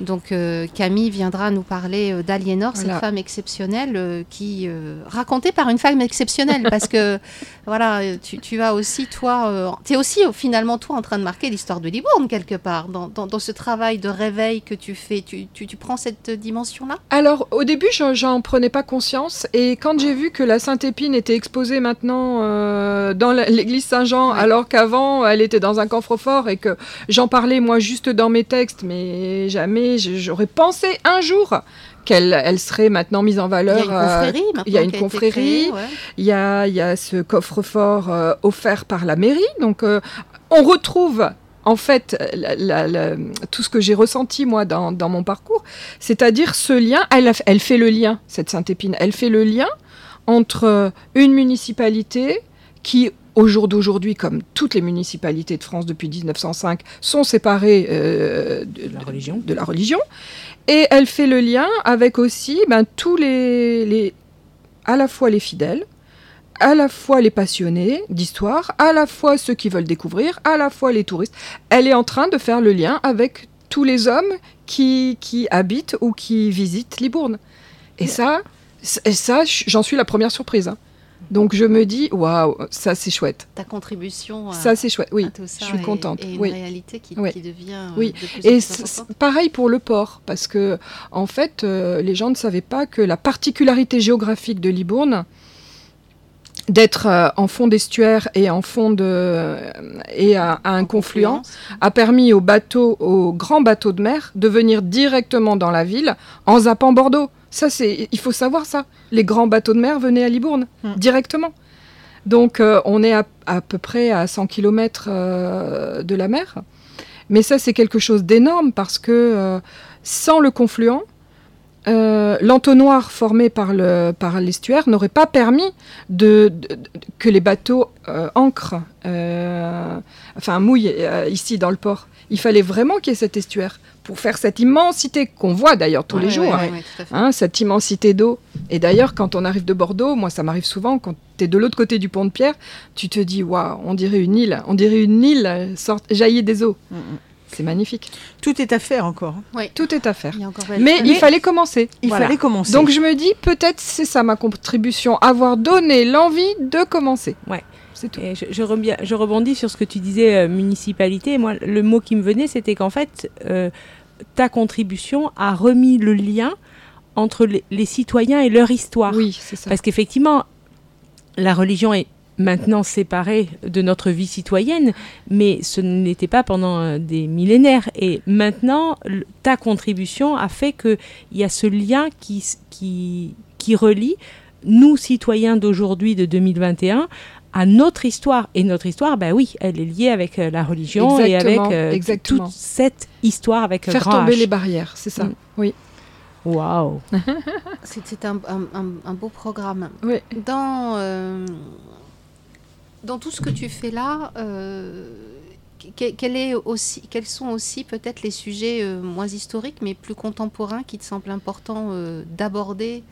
Donc euh, Camille viendra nous parler euh, d'Aliénor, Voilà. cette femme exceptionnelle euh, qui racontée par une femme exceptionnelle parce que voilà, tu, tu as aussi toi, tu es aussi finalement toi en train de marquer l'histoire de Libourne quelque part dans, dans, dans ce travail de réveil que tu fais. Tu, tu, tu prends cette dimension-là? Alors, au début, je- j'en prenais pas conscience. Et quand j'ai vu que la Sainte Épine était exposée maintenant dans l'église Saint-Jean, Ouais. alors qu'avant, elle était dans un coffre-fort et que j'en parlais moi juste dans mes textes, mais jamais j'aurais pensé un jour qu'elle elle serait maintenant mise en Il y a valeur. une euh, confrérie maintenant. il y a une été confrérie. Il y a, il y a ce coffre-fort euh, offert par la mairie. Donc, euh, on retrouve en fait la- la- la- tout ce que j'ai ressenti moi dans, dans mon parcours, c'est-à-dire ce lien. Elle, elle fait le lien, cette Sainte-Épine, elle fait le lien entre euh, une municipalité qui, au jour d'aujourd'hui, comme toutes les municipalités de France depuis 1905, sont séparées euh, de, De la religion. de la religion. Et elle fait le lien avec aussi ben, tous les, les, à la fois les fidèles, à la fois les passionnés d'histoire, à la fois ceux qui veulent découvrir, à la fois les touristes. Elle est en train de faire le lien avec tous les hommes qui, qui habitent ou qui visitent Libourne. Et ça, et ça j'en suis la première surprise. hein. Donc je me dis, waouh, ça c'est chouette. Ta contribution à, Ça c'est chouette, oui. à tout ça je suis contente, une oui. réalité qui, Oui. qui devient euh, Oui. de plus en Et plus pareil pour le port, parce que en fait, euh, les gens ne savaient pas que la particularité géographique de Libourne, d'être euh, en fond d'estuaire et en fond de et à, à un confluent, a permis aux bateaux, aux grands bateaux de mer, de venir directement dans la ville en zappant Bordeaux. Ça, c'est, il faut savoir ça. Les grands bateaux de mer venaient à Libourne Hmm. directement. Donc, euh, on est à, à peu près à 100 km de la mer. Mais ça, c'est quelque chose d'énorme parce que euh, sans le confluent, euh, l'entonnoir formé par le par l'estuaire n'aurait pas permis de, de- de- que les bateaux euh, ancrent, euh, enfin mouillent ici dans le port. Il fallait vraiment qu'il y ait cet estuaire pour faire cette immensité qu'on voit d'ailleurs tous les jours. ouais, hein. ouais. Hein, cette immensité d'eau. Et d'ailleurs, quand on arrive de Bordeaux, moi ça m'arrive souvent, quand tu es de l'autre côté du pont de Pierre, tu te dis, waouh, on dirait une île, on dirait une île euh, sort, jaillie des eaux. Mm, mm. C'est magnifique. Tout est à faire encore. Tout est à faire. Il encore Mais il fallait commencer. Il Voilà. fallait commencer. Donc je me dis, peut-être c'est ça ma contribution, avoir donné l'envie de commencer. Ouais. C'est tout. Et je, je rebia- je rebondis sur ce que tu disais, euh, municipalité. Moi, le mot qui me venait, c'était qu'en fait, euh, ta contribution a remis le lien entre les, les citoyens et leur histoire. Oui, c'est ça. Parce qu'effectivement, la religion est maintenant séparée de notre vie citoyenne, mais ce n'était pas pendant euh, des millénaires. Et maintenant, ta contribution a fait qu'il y a ce lien qui, qui, qui relie nous, citoyens d'aujourd'hui, de 2021, à notre histoire. Et notre histoire, ben oui, elle est liée avec euh, la religion et avec euh, exactement. toute cette histoire avec Faire grand tomber H. les barrières, c'est ça. Mm. Oui. Waouh C'est c'est un, un- un- un beau programme. Oui. Dans, euh, dans tout ce que tu fais là, euh, quels sont aussi peut-être les sujets euh, moins historiques mais plus contemporains qui te semblent importants euh, d'aborder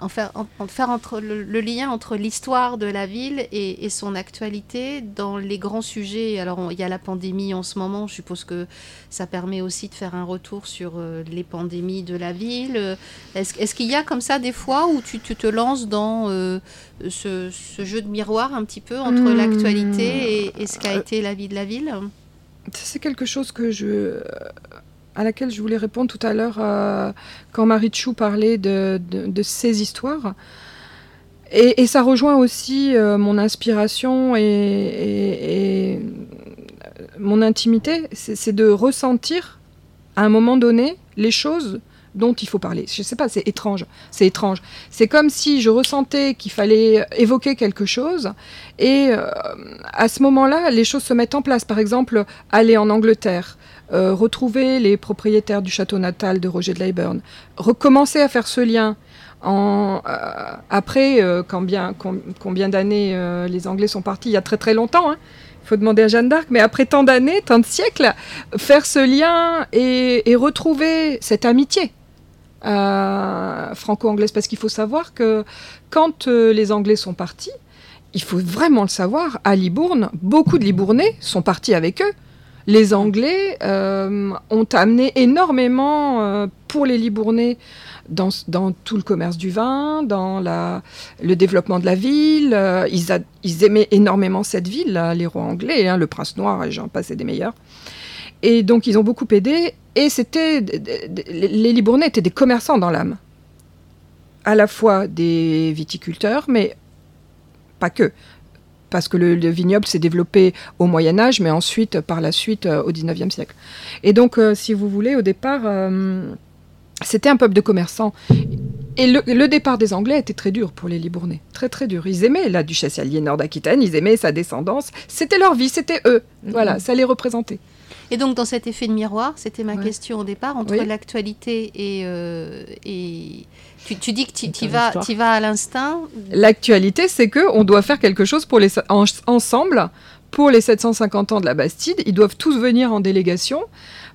en faire, en faire entre le, lien entre l'histoire de la ville et, son actualité dans les grands sujets. Alors, il y a la pandémie en ce moment. Je suppose que ça permet aussi de faire un retour sur euh, les pandémies de la ville. Est-ce qu'il y a comme ça des fois où tu, te lances dans euh, ce, jeu de miroir un petit peu entre hmm. l'actualité et, ce qu'a été la vie de la ville? C'est quelque chose que je à laquelle je voulais répondre tout à l'heure euh, quand Marie Chou parlait de, de, ces histoires. Et, ça rejoint aussi euh, mon inspiration et, mon intimité, c'est de ressentir à un moment donné les choses dont il faut parler. Je ne sais pas, c'est étrange. C'est étrange. C'est comme si je ressentais qu'il fallait évoquer quelque chose et euh, à ce moment-là, les choses se mettent en place. Par exemple, aller en Angleterre, euh, retrouver les propriétaires du château natal de Roger de Leyburn, recommencer à faire ce lien. En, euh, après, euh, combien, combien d'années les Anglais sont partis Il y a très très longtemps. Il hein. faut demander à Jeanne d'Arc, mais après tant d'années, tant de siècles, faire ce lien et, et retrouver cette amitié franco-anglaise. Parce qu'il faut savoir que quand les Anglais sont partis, il faut vraiment le savoir, à Libourne, beaucoup de Libournais sont partis avec eux les Anglais euh, ont amené énormément euh, pour les Libournais dans, tout le commerce du vin, dans le développement de la ville. Euh, ils, aimaient énormément cette ville, les rois anglais, hein, le prince noir, et j'en passais des meilleurs. Et donc ils ont beaucoup aidé. Et c'était les Libournais étaient des commerçants dans l'âme, à la fois des viticulteurs, mais pas que parce que le, vignoble s'est développé au Moyen Âge, mais ensuite, par la suite, euh, au 19e siècle. Et donc, euh, si vous voulez, au départ, euh, c'était un peuple de commerçants. Et le, départ des Anglais était très dur pour les Libournais, très très dur. Ils aimaient la duchesse Aliénor d'Aquitaine, ils aimaient sa descendance, c'était leur vie, c'était eux. Voilà, ça les représentait. Et donc, dans cet effet de miroir, c'était ma question au départ, entre l'actualité et, et, tu, dis que tu vas, vas à l'instinct. L'actualité, c'est que on doit faire quelque chose pour les ensemble pour les 750 ans de la Bastide. Ils doivent tous venir en délégation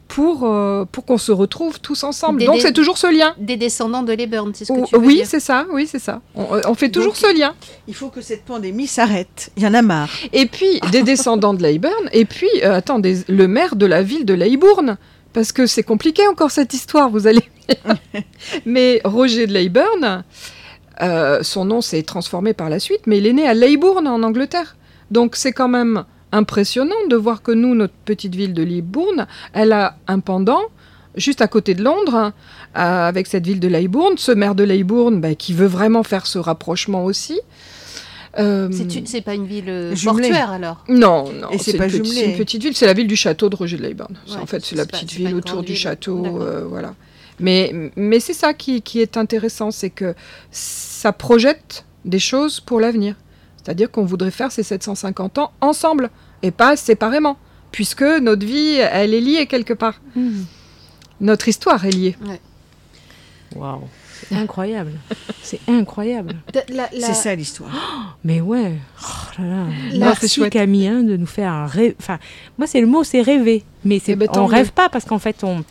pour, euh, pour qu'on se retrouve tous ensemble. Donc c'est toujours ce lien. Des descendants de Leburn, c'est ce que tu veux Oui, c'est ça, oui, c'est ça. On, fait toujours ce lien. Il faut que cette pandémie s'arrête. Il y en a marre. Et puis, des descendants de Leyburn, et puis, euh, attendez, le maire de la ville de Leybourne, parce que c'est compliqué encore cette histoire, vous allez. mais Roger de Leyburn, euh, son nom s'est transformé par la suite, mais il est né à Leybourne en Angleterre. Donc c'est quand même impressionnant de voir que nous, notre petite ville de Leybourne, elle a un pendant juste à côté de Londres, euh, avec cette ville de Leybourne, ce maire de Leybourne bah, qui veut vraiment faire ce rapprochement aussi. Euh, c'est pas une ville euh, portuaire alors? Non, non. c'est pas une, une petite ville. C'est la ville du château de Roger de Leyburn. en fait, c'est la petite ville autour du château. Euh, voilà. Mais, mais c'est ça qui, qui, est intéressant, c'est que ça projette des choses pour l'avenir. C'est-à-dire qu'on voudrait faire ces 750 ans ensemble et pas séparément, puisque notre vie, elle est liée quelque part. Mmh. Notre histoire est liée. Waouh c'est incroyable. C'est incroyable. C'est ça l'histoire. mais ouais. Oh là là. Merci Camille hein, de nous faire rêver. Enfin, moi, c'est le mot, c'est rêver. Mais c'est, eh ben, on rêve pas parce qu'en fait, on,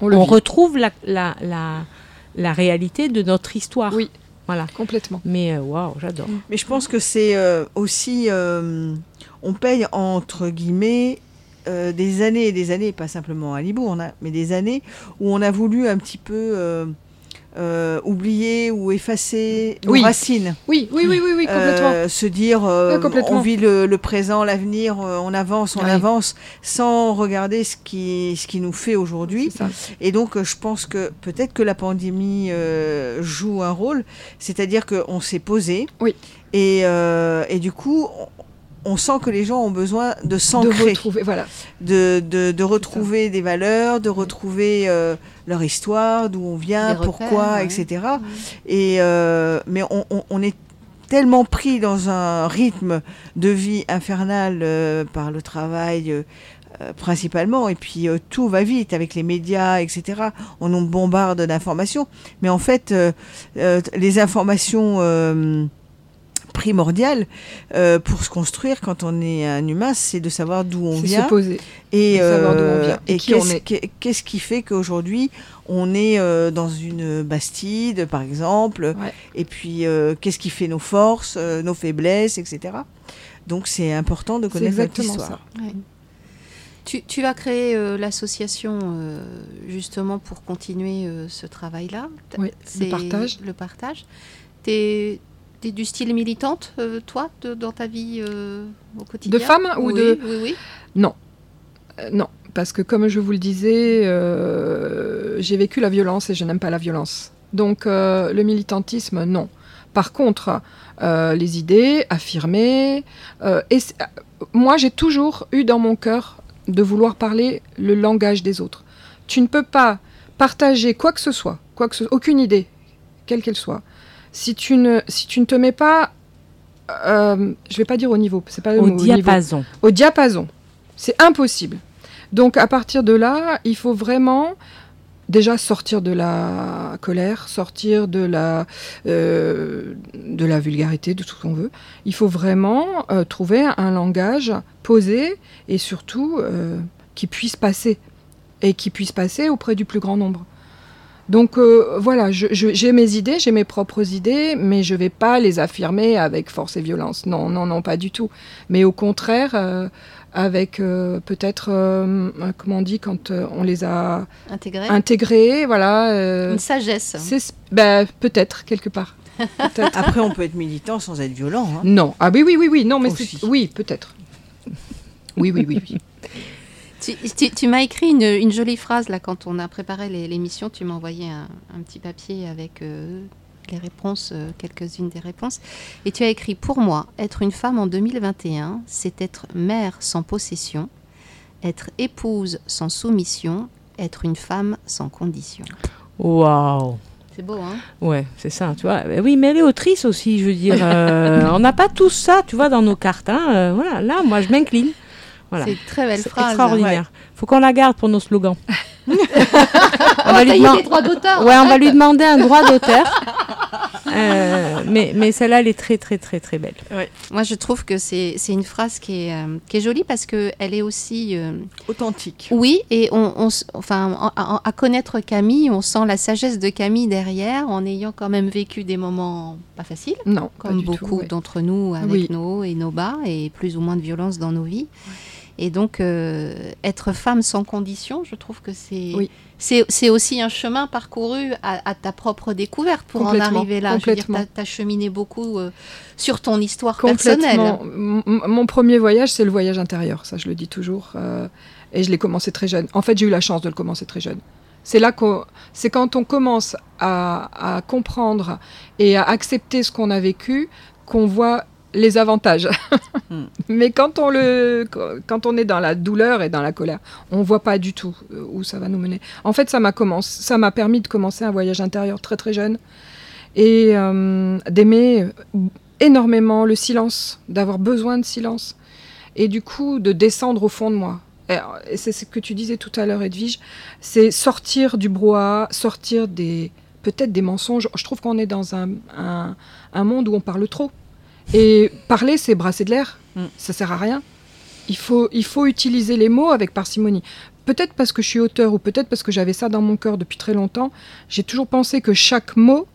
on, retrouve la, la, la, la, réalité de notre histoire. Oui. Voilà. Complètement. Mais euh, waouh, j'adore. Mais je pense que c'est euh, aussi. Euh, on paye entre guillemets des années et des années, pas simplement à Libourne, mais des années où on a voulu un petit peu euh, oublier ou effacer nos racines. Oui, oui, oui, oui, oui complètement. Euh, se dire, euh, on vit le, présent, l'avenir, on avance, on avance, sans regarder ce qui, ce qui nous fait aujourd'hui. Et donc, je pense que peut-être que la pandémie joue un rôle, c'est-à-dire qu'on s'est posé. Oui. Et, et du coup, on sent que les gens ont besoin de s'ancrer, de retrouver, voilà. de, de, retrouver des valeurs, de retrouver euh, leur histoire, d'où on vient, pourquoi, etc. Et euh, mais on, est tellement pris dans un rythme de vie infernal euh, par le travail. principalement, et puis tout va vite avec les médias, etc. On nous bombarde d'informations, mais en fait, les informations primordial euh, pour se construire quand on est un humain, c'est de savoir d'où on C'est vient et, on euh, vient et et qui on qu'est-ce est. qu'est- qu'est-ce qui fait qu'aujourd'hui on est euh, dans une Bastide, par exemple, Ouais. et puis euh, qu'est-ce qui fait nos forces, euh, nos faiblesses, etc. Donc c'est important de connaître notre exactement histoire. ça. Ouais. Tu, tu as créé euh, l'association euh, justement pour continuer euh, ce travail-là. Oui, le partage. Le partage. Tu es, du style militante, euh, toi, de- dans ta vie euh, au quotidien De femme ou Oui, de- Oui, oui. Euh, non, parce que comme je vous le disais, j'ai vécu la violence et je n'aime pas la violence. Donc le militantisme, non. Par contre, les idées affirmées. euh, et moi, j'ai toujours eu dans mon cœur de vouloir parler le langage des autres. Tu ne peux pas partager quoi que ce soit, quoi que ce, aucune idée, quelle qu'elle soit, si tu ne, si tu ne te mets pas, euh, je vais pas dire au niveau, c'est pas le Au mot, diapason. au diapason. C'est impossible. Donc à partir de là, il faut vraiment déjà sortir de la colère, sortir de la, euh, de la vulgarité, de tout ce qu'on veut. Il faut vraiment euh, trouver un langage posé et surtout euh, qui puisse passer et qui puisse passer auprès du plus grand nombre. Donc euh, voilà, j'ai mes idées, j'ai mes propres idées, mais je vais pas les affirmer avec force et violence. Non, non, non, pas du tout. Mais au contraire, euh, avec euh, peut-être, euh, comment on dit, quand euh, on les a Intégrée. intégrés, voilà. euh, Une sagesse. c'est ben, peut-être quelque part. Après, on peut être militant sans être violent. hein. non, ah oui, oui, oui, oui, non, mais oui, peut-être. Oui, oui, oui, oui. Tu, tu- tu m'as écrit une, une jolie phrase là quand on a préparé l'émission. Tu m'as envoyé un, un petit papier avec euh, les réponses, euh, quelques-unes des réponses. Et tu as écrit Pour moi, être une femme en 2021, c'est être mère sans possession, être épouse sans soumission, être une femme sans condition. Waouh. C'est beau, hein? Ouais, c'est ça, tu vois. Euh, Oui, mais elle est autrice aussi, je veux dire. euh, on n'a pas tous ça, tu vois, dans nos cartes. hein. Voilà, là, moi, je m'incline. Voilà. C'est une très belle C'est phrase. extraordinaire. Faut qu'on la garde pour nos slogans. On va va lui payer deman- les droits d'auteur. Ouais, on va lui demander un droit d'auteur. Euh, mais mais celle-là, elle est très, très, très, très belle. Moi, je trouve que c'est c'est une phrase qui est, euh, qui est jolie parce qu'elle est aussi. euh, Authentique. Oui, et on, enfin, en- en- à connaître Camille, on sent la sagesse de Camille derrière, en ayant quand même vécu des moments pas faciles, Non, comme beaucoup ouais. d'entre nous, avec Oui. nos hauts et nos bas, et plus ou moins de violence dans nos vies. Et donc, euh, être femme sans condition, je trouve que c'est Oui. c'est aussi un chemin parcouru à, à ta propre découverte pour en arriver là. Je veux dire, tu as, cheminé beaucoup euh, sur ton histoire personnelle. Complètement. M- m- Mon premier voyage, c'est le voyage intérieur. Ça, je le dis toujours. euh, et je l'ai commencé très jeune. En fait, j'ai eu la chance de le commencer très jeune. C'est là qu'on, c'est quand on commence à, à comprendre et à accepter ce qu'on a vécu qu'on voit les avantages. Hmm. Mais quand on le, quand on est dans la douleur et dans la colère, on voit pas du tout euh, où ça va nous mener. En fait, ça m'a commencé, ça m'a permis de commencer un voyage intérieur très très jeune et euh, d'aimer énormément le silence, d'avoir besoin de silence et du coup de descendre au fond de moi. C'est ce que tu disais tout à l'heure, Edwige, c'est sortir du brouhaha, sortir des peut-être des mensonges. Je trouve qu'on est dans un, un, un monde où on parle trop. Et parler, c'est brasser de l'air. Mm. Ça sert à rien. Il faut, il faut utiliser les mots avec parcimonie. Peut-être parce que je suis auteur ou peut-être parce que j'avais ça dans mon cœur depuis très longtemps, j'ai toujours pensé que chaque mot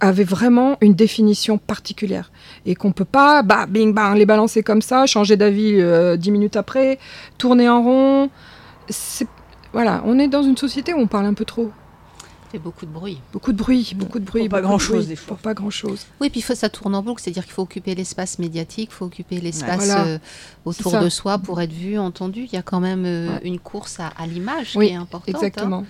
avait vraiment une définition particulière et qu'on peut pas bah, bing bang les balancer comme ça, changer d'avis euh, dix minutes après, tourner en rond. Voilà, on est dans une société où on parle un peu trop. Fait beaucoup de bruit. Beaucoup de bruit, beaucoup de bruit. pas grand-chose, des fois. Pour pas grand-chose. Oui, puis il faut, ça tourne en boucle, c'est-à-dire qu'il faut occuper l'espace médiatique, il faut occuper l'espace Voilà. euh, autour de soi pour être vu, entendu. Il y a quand même euh, Ouais. une course à, à l'image Oui, qui est importante. hein. Exactement.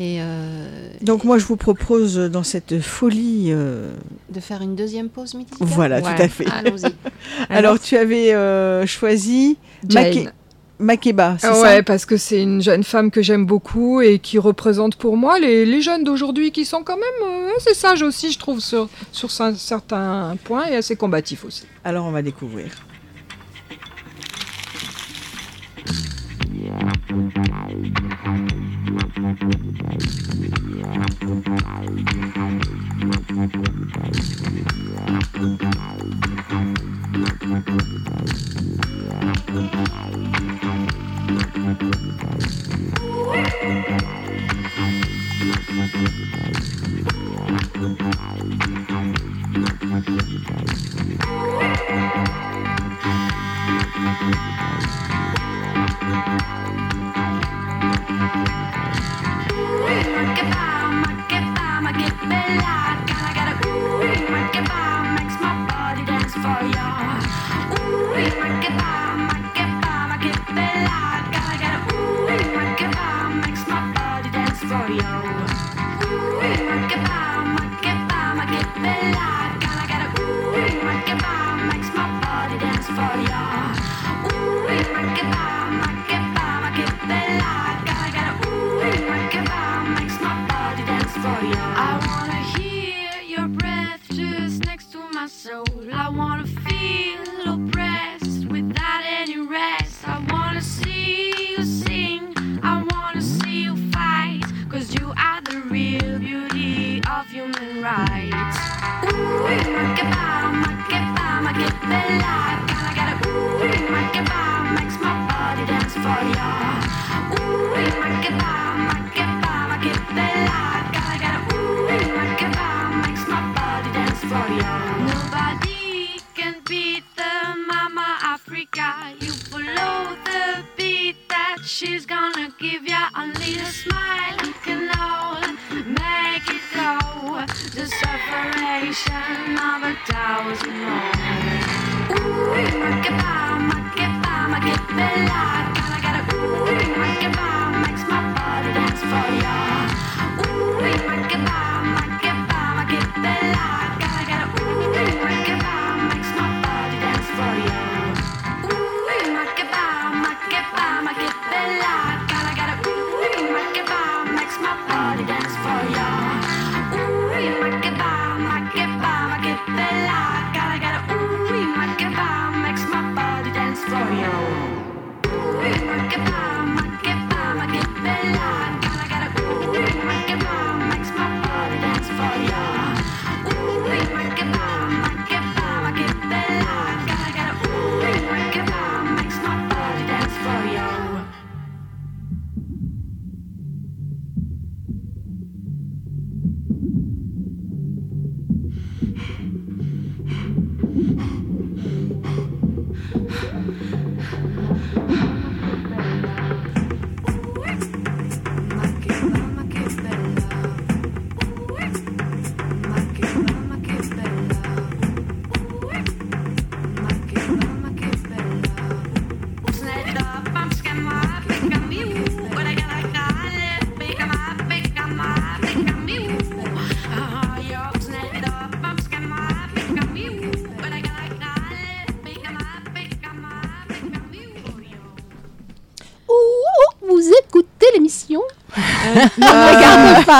Et euh, Donc moi, je vous propose dans cette folie... euh, de faire une deuxième pause musicale. Voilà, Ouais. tout à fait. Allons-y. Alors, tu avais euh, choisi Jane. Make- Makeba, c'est Ah ça ouais, parce que c'est une jeune femme que j'aime beaucoup et qui représente pour moi les, les jeunes d'aujourd'hui qui sont quand même euh, assez sages aussi, je trouve, sur, sur cer- certains points et assez combatifs aussi. Alors, on va découvrir.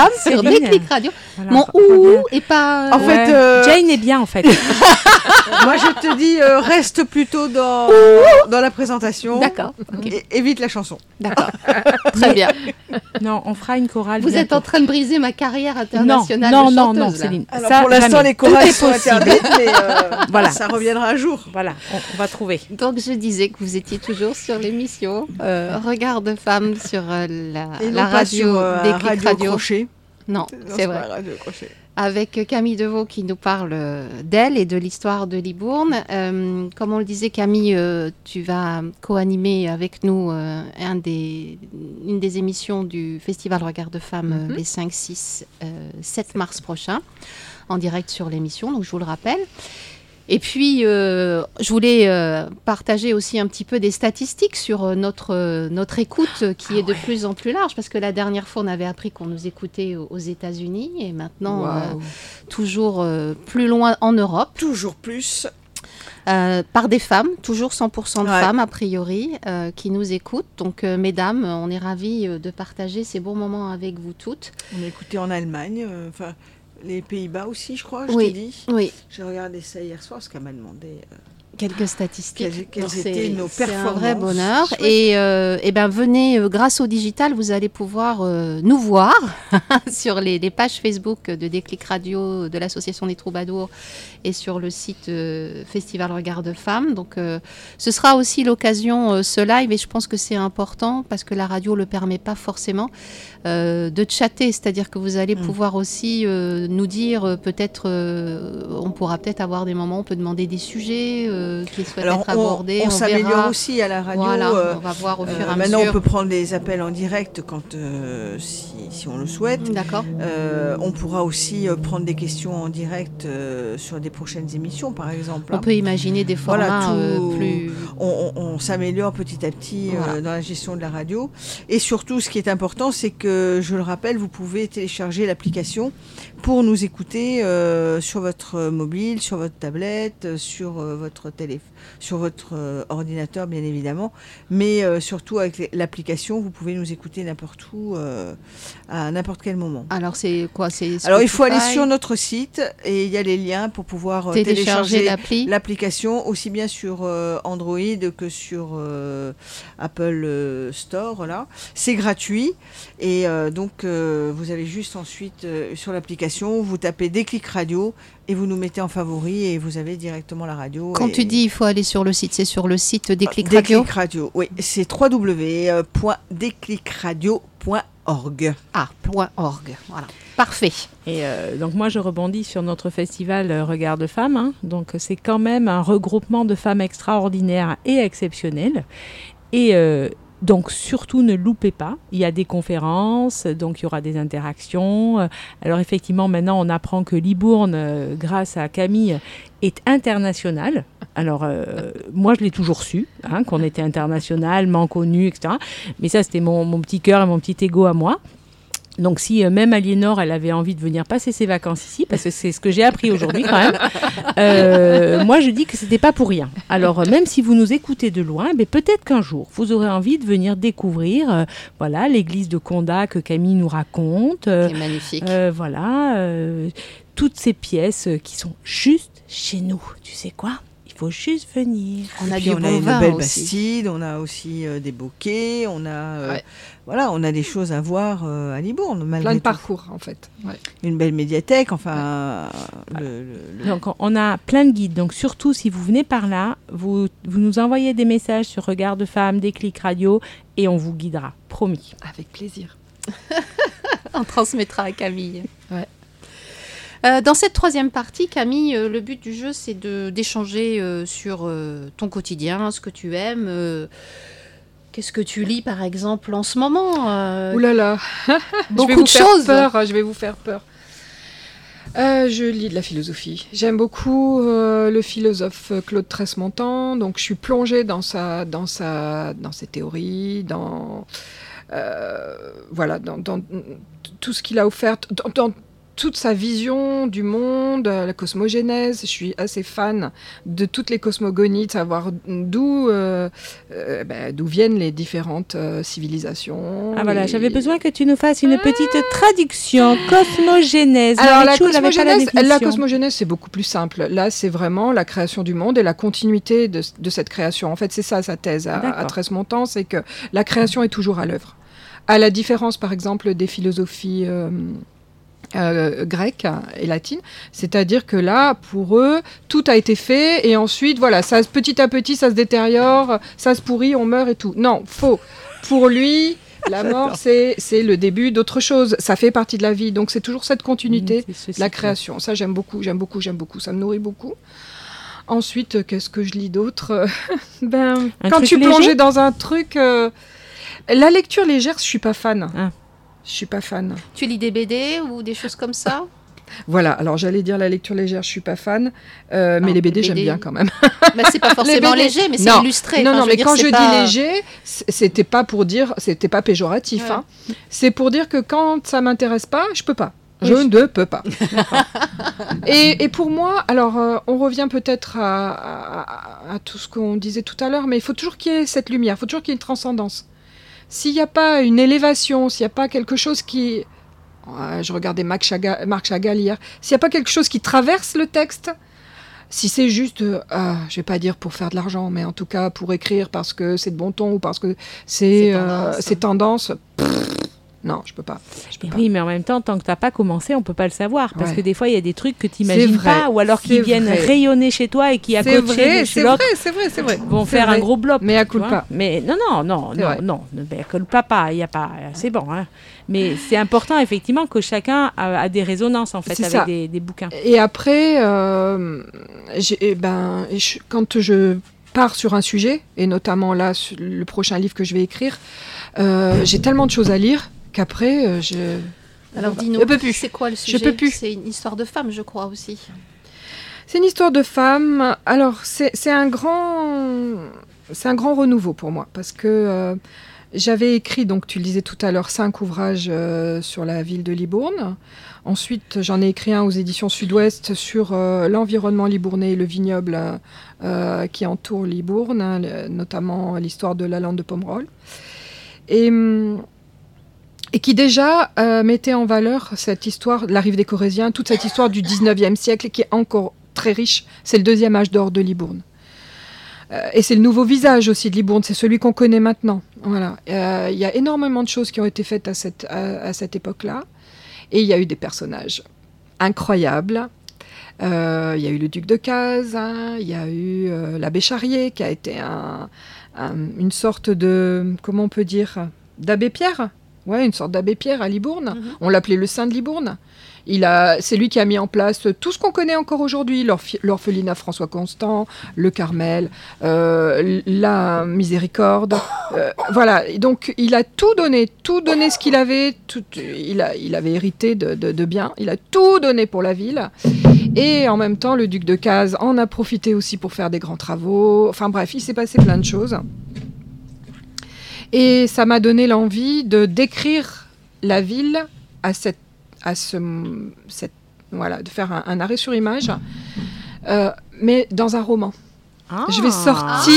De sur Céline. Déclic Radio. Voilà, Mon ouh et pas. En fait, euh, Jane est bien en fait. Moi, je te dis, euh, reste plutôt dans, dans la présentation. D'accord, évite la chanson. d'accord. Très bien. non, on fera une chorale. Vous êtes en train de briser ma carrière non, internationale non, de non, chanteuse, non, là. Céline. Alors, ça, pour l'instant, les chorales est sont possible. interdites, mais euh, Voilà. ça reviendra un jour. Voilà, on, on va trouver. Donc je disais que vous étiez toujours sur l'émission euh, Regard de femme sur euh, la, Et non la pas radio sur euh, radio, Radio. crochet. Non, c'est vrai. un radio crochet. Avec Camille Deveau qui nous parle euh, d'elle et de l'histoire de Libourne. Euh, comme on le disait, Camille, euh, tu vas co-animer avec nous euh, un des, une des émissions du Festival Regard de Femmes euh, Mhm. les 5, 6, euh, 7 mars prochains, en direct sur l'émission, donc je vous le rappelle. Et puis, euh, je voulais euh, partager aussi un petit peu des statistiques sur euh, notre, euh, notre écoute qui est de plus en plus large, parce que la dernière fois, on avait appris qu'on nous écoutait aux États-Unis, et maintenant, toujours plus loin en Europe, Toujours plus. euh, par des femmes, toujours 100% de Ouais. femmes a priori, euh, qui nous écoutent. Donc, euh, mesdames, on est ravis de partager ces bons moments avec vous toutes. On a écouté en Allemagne, enfin les Pays-Bas aussi, je crois, je Oui. t'ai dit. Oui, J'ai regardé ça hier soir, parce qu'elle m'a demandé. euh, quelques statistiques. Quelles- étaient nos C'est un performances vrai bonheur. Et, euh, eh ben, venez, euh, grâce au digital, vous allez pouvoir euh, nous voir sur les, les pages Facebook de Déclic Radio, de l'Association des Troubadours et sur le site euh, Festival Regard de Femmes. Donc, ce sera aussi l'occasion, ce live, et je pense que c'est important parce que la radio ne le permet pas forcément, de chatter. C'est-à-dire que vous allez Mm. pouvoir aussi nous dire, peut-être, on pourra peut-être avoir des moments, on peut demander des sujets euh, qui souhaitent Alors, être on, s'améliore aussi à la radio. Voilà, euh, on va voir au euh, fur et à maintenant, mesure. on peut prendre des appels en direct quand, si, si on le souhaite. D'accord. On pourra aussi prendre des questions en direct sur des prochaines émissions, par exemple. On hein. peut imaginer des Voilà, formats euh, tout- plus. on, s'améliore petit à petit Voilà. dans la gestion de la radio. Et surtout, ce qui est important, c'est que, je le rappelle, vous pouvez télécharger l'application pour nous écouter euh, sur votre mobile, sur votre tablette, sur euh, votre téléphone, sur votre euh, ordinateur, bien évidemment. Mais euh, surtout avec l'application, vous pouvez nous écouter n'importe où, euh, à n'importe quel moment. Alors, c'est quoi? C'est Alors, il faut aller sur notre site et il y a les liens pour pouvoir télécharger télécharger l'appli? l'application aussi bien sur Android que sur Apple Store. Là, c'est gratuit et donc vous avez juste ensuite sur l'application vous tapez Déclic Radio et vous nous mettez en favori et vous avez directement la radio. Quand et- tu dis il faut aller sur le site, c'est sur le site Déclic Déclic Radio. Radio, oui, c'est www.déclicradio.org. Ah, point .org. Voilà. Parfait. Et euh, donc moi je rebondis sur notre festival euh, Regard de femmes. hein. Donc c'est quand même un regroupement de femmes extraordinaires et exceptionnelles. Et euh, donc surtout ne loupez pas. Il y a des conférences, donc il y aura des interactions. Alors effectivement maintenant on apprend que Libourne, euh, grâce à Camille, est international. Alors euh, moi je l'ai toujours su, hein, qu'on était internationalement connu, etc. Mais ça c'était mon, mon petit cœur et mon petit ego à moi. Donc si euh, même Aliénor, elle avait envie de venir passer ses vacances ici, parce que c'est ce que j'ai appris aujourd'hui quand même, euh, moi je dis que c'était pas pour rien. Alors euh, même si vous nous écoutez de loin, ben, peut-être qu'un jour vous aurez envie de venir découvrir, euh, voilà, l'église de Condat que Camille nous raconte, C'est magnifique. euh, voilà, euh, toutes ces pièces qui sont juste chez nous. Tu sais quoi? Faut juste venir. on a du on a une vin belle aussi. Bastide, on a aussi euh, des bouquets, on a, euh, Ouais. voilà, on a des choses à voir euh, à Libourne malgré Plein de tout. parcours, en fait. Ouais. Une belle médiathèque, enfin, le- le- le- Donc on- a plein de guides. Donc surtout si vous venez par là, vous, vous nous envoyez des messages sur Regard de Femme, Déclic Radio et on vous guidera. Promis. Avec plaisir. On transmettra à Camille. Ouais. Euh, dans cette troisième partie, Camille, euh, le but du jeu, c'est d'échanger euh, sur ton quotidien, ce que tu aimes. Qu'est-ce que tu lis, par exemple, en ce moment Ouh là là, Beaucoup de choses. peur. Je vais vous faire peur. Je lis de la philosophie. J'aime beaucoup le philosophe Claude Tresmontant, donc je suis plongée dans sa, dans sa, dans ses théories, dans euh, voilà, dans, dans tout ce qu'il a offert, dans, dans toute sa vision du monde, euh, la cosmogénèse. Je suis assez fan de toutes les cosmogonies, de savoir d'où euh, euh, ben, d'où viennent les différentes euh, civilisations. Ah voilà, les- j'avais besoin que tu nous fasses une petite traduction. Cosmogénèse. Alors la cosmogénèse, la, cosmogénèse, c'est beaucoup plus simple. Là, c'est vraiment la création du monde et la continuité de, de cette création. En fait, c'est ça sa thèse à, à Tresmontant, c'est que la création est toujours à l'œuvre. À la différence, par exemple, des philosophies euh, grecques et latines, c'est-à-dire que là, pour eux, tout a été fait et ensuite, voilà, ça, petit à petit, ça se détériore, ça se pourrit, on meurt et tout. Non, faux. Pour lui, la mort, c'est le début d'autre chose. Ça fait partie de la vie, donc c'est toujours cette continuité Mmh, la création. Ça, j'aime beaucoup, j'aime beaucoup, j'aime beaucoup. Ça me nourrit beaucoup. Ensuite, qu'est-ce que je lis d'autre? Ben, Un quand tu plongé dans un truc, euh, la lecture légère, je suis pas fan. Ah. Je suis pas fan. Tu lis des BD ou des choses comme ça? Voilà. Alors, j'allais dire la lecture légère, je suis pas fan, euh, mais Ah, les BD, j'aime bien quand même. bah, C'est pas forcément léger, mais c'est illustré. non, Enfin, non, mais dire, quand je pas- dis léger, c'était pas pour dire, c'était pas péjoratif. Ouais. hein. C'est pour dire que quand ça m'intéresse pas, je peux pas. Je ne peux pas. et, et pour moi, alors euh, on revient peut-être à, à- à tout ce qu'on disait tout à l'heure, mais il faut toujours qu'il y ait cette lumière, il faut toujours qu'il y ait une transcendance. S'il n'y a pas une élévation, s'il n'y a pas quelque chose qui... Je regardais Marc Chagall, Marc Chagall hier. S'il n'y a pas quelque chose qui traverse le texte, si c'est juste, euh, ah, je vais pas dire pour faire de l'argent, mais en tout cas pour écrire parce que c'est de bon ton ou parce que c'est C'est euh, tendance. Non, je peux pas. Je peux pas. oui, mais en même temps, tant que t'as pas commencé, on peut pas le savoir. Parce Ouais. que des fois, il y a des trucs que tu n'imagines vrai, pas, ou alors qui viennent vrai. rayonner chez toi et qui, à C'est côté vrai, c'est vrai, c'est vrai, c'est vrai. vont faire vrai. un gros bloc. Mais à coup pas. Mais non, non, non, non, non, ne colle pas, pas, il y a pas, c'est bon. hein. Mais c'est important effectivement que chacun a, a des résonances en fait avec des, des bouquins. Et après, euh, eh ben, je- quand je pars sur un sujet, et notamment là, le prochain livre que je vais écrire, euh, j'ai tellement de choses à lire qu'après, euh, je... Alors dis-nous, Je peux plus. c'est quoi le Je sujet peux plus. C'est une histoire de femme, je crois aussi. C'est une histoire de femme. Alors, c'est un grand... C'est un grand renouveau pour moi, parce que euh, j'avais écrit, donc tu le disais tout à l'heure, cinq ouvrages euh, sur la ville de Libourne. Ensuite, j'en ai écrit un aux éditions Sud-Ouest sur euh, l'environnement libournais et le vignoble qui entoure Libourne, hein, notamment l'histoire de la lande de Pomerol. Et, hum, et qui déjà euh, mettait en valeur cette histoire de la rive des Corésiens, toute cette histoire du 19e siècle qui est encore très riche. C'est le deuxième âge d'or de Libourne. Euh, et c'est le nouveau visage aussi de Libourne, c'est celui qu'on connaît maintenant. Voilà. Euh, Il y a énormément de choses qui ont été faites à cette, à, cette époque-là. Et il y a eu des personnages incroyables. Il y a eu le duc de Cazes, hein, il y a eu l'abbé Charrier qui a été un- une sorte de, comment on peut dire, d'abbé Pierre. Ouais, une sorte d'abbé Pierre à Libourne. Mhm. On l'appelait le saint de Libourne. Il a, c'est lui qui a mis en place tout ce qu'on connaît encore aujourd'hui, l'orphelinat François Constant, le Carmel, euh, la Miséricorde. euh, voilà, donc il a tout donné, tout donné ce qu'il avait, tout- il, a, il avait hérité de, de, de biens, il a tout donné pour la ville. Et en même temps, le duc de Cazes en a profité aussi pour faire des grands travaux. Enfin bref, il s'est passé plein de choses. Et ça m'a donné l'envie de décrire la ville à cette, à ce, cette, voilà, de faire un, un arrêt sur image, euh, mais dans un roman. Je vais sortir,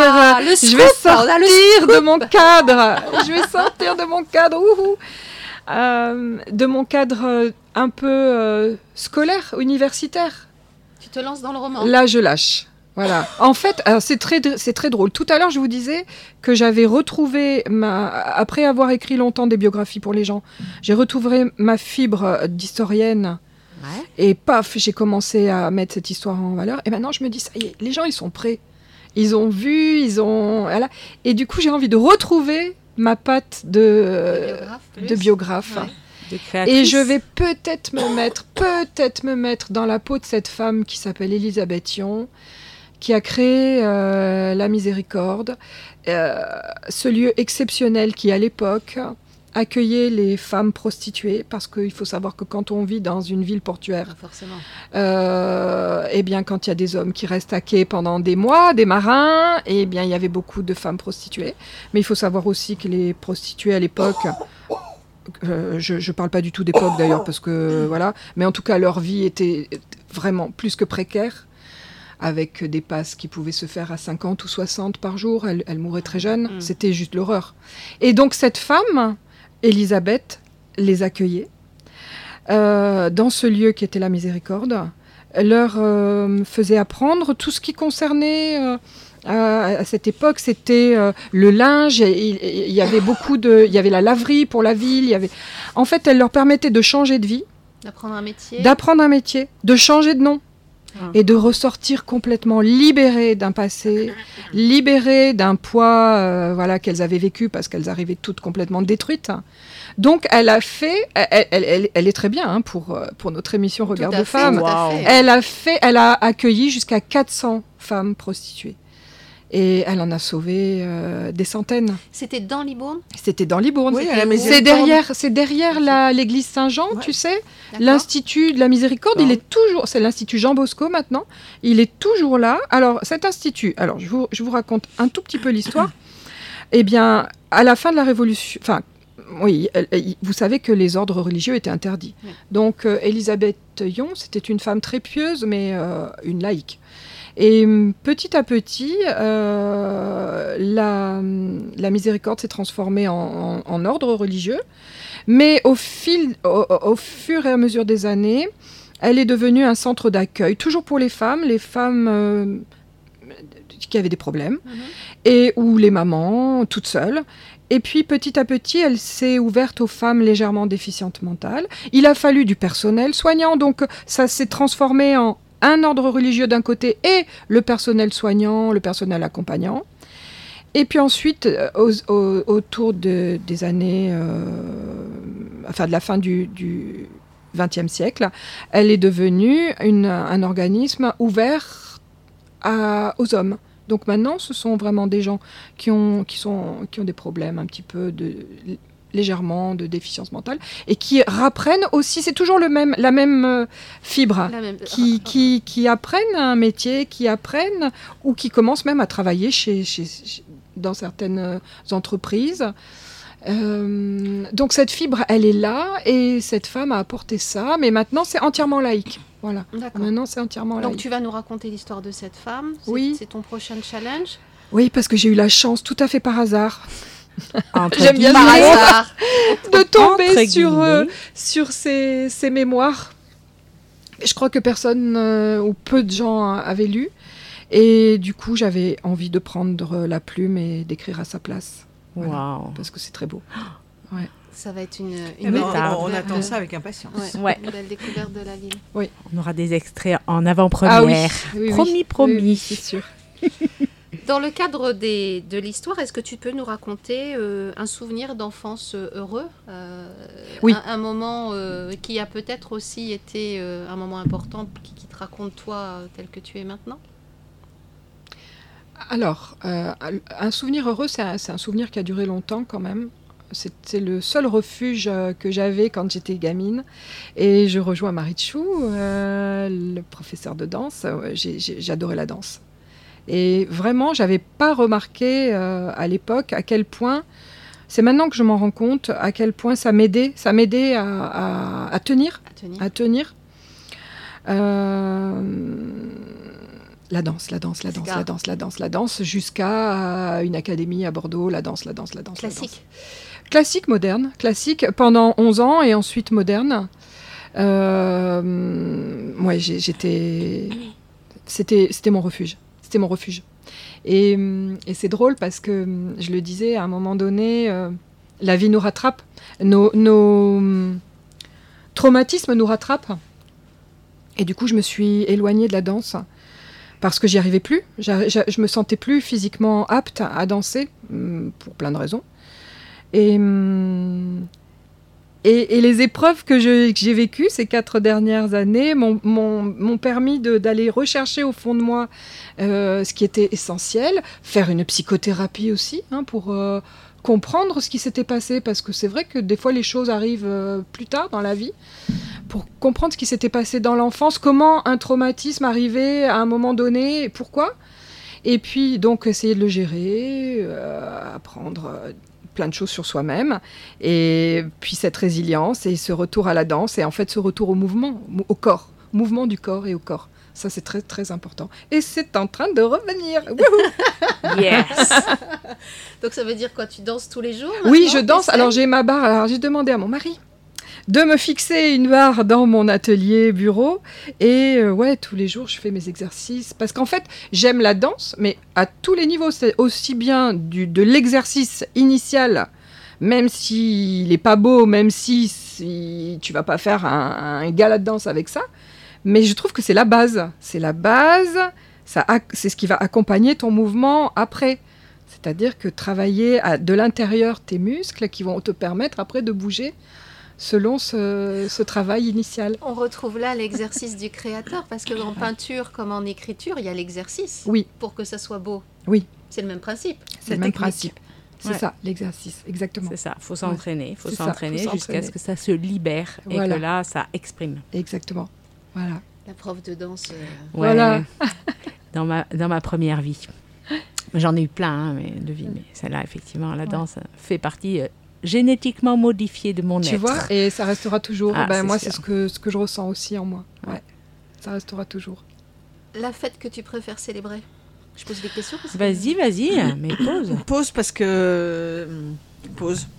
Ah, le je vais le sortir de mon cadre, je vais sortir de mon cadre, ouhou. Euh, de mon cadre euh, un peu euh, scolaire, universitaire. Tu te lances dans le roman. Là, je lâche. Voilà. En fait, c'est très, c'est très drôle. Tout à l'heure, je vous disais que j'avais retrouvé ma, après avoir écrit longtemps des biographies pour les gens, j'ai retrouvé ma fibre d'historienne. Ouais. Et paf, j'ai commencé à mettre cette histoire en valeur. Et maintenant, je me dis, ça y est, les gens, ils sont prêts. Ils ont vu, ils ont. Voilà. Et du coup, j'ai envie de retrouver ma patte de, Biographe, de biographe. Ouais. Et je vais peut-être me mettre, peut-être me mettre dans la peau de cette femme qui s'appelle Elisabeth Yon, qui a créé euh, la Miséricorde, euh, ce lieu exceptionnel qui, à l'époque, accueillait les femmes prostituées, parce qu'il faut savoir que quand on vit dans une ville portuaire, Ah, forcément. euh, eh bien, quand il y a des hommes qui restent à quai pendant des mois, des marins, eh bien, il y avait beaucoup de femmes prostituées. Mais il faut savoir aussi que les prostituées à l'époque, euh, je ne parle pas du tout d'époque d'ailleurs, parce que voilà, mais en tout cas, leur vie était vraiment plus que précaire, avec des passes qui pouvaient se faire à 50 ou 60 par jour. Elle, elle mourait très jeune, Mm. c'était juste l'horreur. Et donc, cette femme, Elisabeth, les accueillait euh, dans ce lieu qui était la miséricorde, leur euh, faisait apprendre tout ce qui concernait euh, à, à cette époque, c'était euh, le linge. il y avait beaucoup de, il y avait la laverie pour la ville. Il y avait, en fait, elle leur permettait de changer de vie, D'apprendre un métier. d'apprendre un métier, de changer de nom. Ah. Et de ressortir complètement libérées d'un passé, libérées d'un poids euh, voilà, qu'elles avaient vécu parce qu'elles arrivaient toutes complètement détruites. Donc elle a fait, elle, elle- elle- elle est très bien hein, pour, euh, pour notre émission Regard de fait, femmes. Elle a fait, elle a accueilli jusqu'à 400 femmes prostituées. Et elle en a sauvé euh, des centaines. C'était dans Libourne? C'était dans Libourne. Oui, c'est derrière, c'est derrière la- l'église Saint-Jean, Ouais. tu sais. L'Institut de la Miséricorde, il est toujours, c'est l'Institut Jean Bosco maintenant. Il est toujours là. Alors cet institut, alors je vous, je vous raconte un tout petit peu l'histoire. eh bien, à la fin de la Révolution, enfin, oui, vous savez que les ordres religieux étaient interdits. Donc euh, Elisabeth Yon, c'était une femme très pieuse, mais euh, une laïque. Et hum, petit à petit, euh, la, hum, la miséricorde s'est transformée en, en- en ordre religieux. Mais au, fil, au, au- au fur et à mesure des années, elle est devenue un centre d'accueil, toujours pour les femmes, les femmes euh, qui avaient des problèmes, Mhm. et ou les mamans, toutes seules. Et puis petit à petit, elle s'est ouverte aux femmes légèrement déficientes mentales. Il a fallu du personnel soignant, donc ça s'est transformé en un ordre religieux d'un côté et le personnel soignant, le personnel accompagnant. Et puis ensuite, euh, autour de- des années, euh, enfin de la fin du, XXe siècle, elle est devenue un organisme ouvert aux hommes. Donc maintenant, ce sont vraiment des gens qui ont des problèmes un petit peu de légèrement de déficience mentale et qui rapprennent aussi, c'est toujours le même, la même euh, fibre La même- qui, qui, qui apprennent un métier, qui apprennent ou qui commencent même à travailler chez, chez- chez- dans certaines euh, entreprises. Euh, donc cette fibre, elle est là et cette femme a apporté ça, mais maintenant c'est entièrement laïque. Voilà, maintenant c'est entièrement Donc laïque. tu vas nous raconter l'histoire de cette femme. Oui. C'est ton prochain challenge? Oui, parce que j'ai eu la chance, tout à fait par hasard, J'aime bien. Par hasard. de tomber Entre sur, euh, sur ces, ces mémoires. Je crois que personne euh, ou peu de gens avaient lu. Et du coup, j'avais envie de prendre la plume et d'écrire à sa place. Voilà. Waouh. Parce que c'est très beau. Ça va être une, une Eh ben, belle on, on attend ça avec impatience. Ouais, Ouais. Une belle découverte de la ville. On aura des extraits en avant-première. Ah oui, oui, oui. Promis, Oui, promis. oui, c'est sûr. Dans le cadre des, de l'histoire, est-ce que tu peux nous raconter euh, un souvenir d'enfance euh, heureux euh, Oui. Un, un moment euh, qui a peut-être aussi été un moment important qui, qui te raconte toi tel que tu es maintenant? Alors, un souvenir heureux, c'est un, un souvenir qui a duré longtemps quand même. C'était le seul refuge que j'avais quand j'étais gamine. Et je rejoins Marichou, le professeur de danse. J'adorais la danse. Et vraiment, j'avais pas remarqué euh, à l'époque à quel point, c'est maintenant que je m'en rends compte, à quel point ça m'aidait, ça m'aidait à, à- à tenir, à tenir à tenir. Euh, la danse, la danse, la danse, la danse, la danse, la danse, jusqu'à une académie à Bordeaux, la danse, la danse, la danse. la danse. Classique. Classique, moderne. Classique pendant 11 ans et ensuite moderne. Euh, ouais, j'étais. C'était mon refuge. Mon refuge. Et, c'est drôle parce que, je le disais, à un moment donné, euh, la vie nous rattrape. Nos, hum, traumatismes nous rattrapent. Et du coup, je me suis éloignée de la danse parce que j'y arrivais plus. Je me sentais plus physiquement apte à danser hum, pour plein de raisons. Et, hum, et, les épreuves que j'ai vécues ces quatre dernières années m'ont- permis d'aller rechercher au fond de moi euh, ce qui était essentiel, faire une psychothérapie aussi hein, pour euh, comprendre ce qui s'était passé, parce que c'est vrai que des fois les choses arrivent euh, plus tard dans la vie, pour comprendre ce qui s'était passé dans l'enfance, comment un traumatisme arrivait à un moment donné, pourquoi. Et puis donc essayer de le gérer, apprendre plein de choses sur soi-même, et puis cette résilience et ce retour à la danse, et en fait ce retour au mouvement, mou- au corps, mouvement du corps et au corps. Ça, c'est très, très important. Et c'est en train de revenir. Wouhou Yes. Donc ça veut dire quoi? Tu danses tous les jours oui, je danse. Alors, j'ai ma barre. Alors, j'ai demandé à mon mari de me fixer une barre dans mon atelier bureau. Et euh, ouais, tous les jours, je fais mes exercices. Parce qu'en fait, j'aime la danse, mais à tous les niveaux. C'est aussi bien du, de l'exercice initial, même s'il n'est pas beau, même si, si tu vas pas faire un, gala de danse avec ça. Mais je trouve que c'est la base. C'est la base. Ça, c'est ce qui va accompagner ton mouvement après. C'est-à-dire que travailler à- de l'intérieur tes muscles qui vont te permettre après de bouger selon ce, ce travail initial. On retrouve là l'exercice du créateur parce que en peinture comme en écriture, il y a l'exercice Oui, pour que ça soit beau. Oui. C'est le même principe. c'est le même principe. C'est Ouais. ça, l'exercice, exactement. C'est ça, faut s'entraîner, faut C'est ça, s'entraîner faut jusqu'à ce que ça se libère Voilà. et que là, ça exprime. Exactement. Voilà. La prof de danse. euh, Ouais, Voilà. dans, ma, dans ma première vie. J'en ai eu plein hein, mais, de vie, mais celle-là, effectivement, la danse fait partie euh, génétiquement modifiée de mon Tu être. vois, et ça restera toujours. Ah, ben, c'est moi, c'est ce que, ce que je ressens aussi en moi. Ouais. Ça restera toujours. La fête que tu préfères célébrer? Je pose des questions. parce que- Vas-y, vas-y, mais pose. Pause parce que. Pause.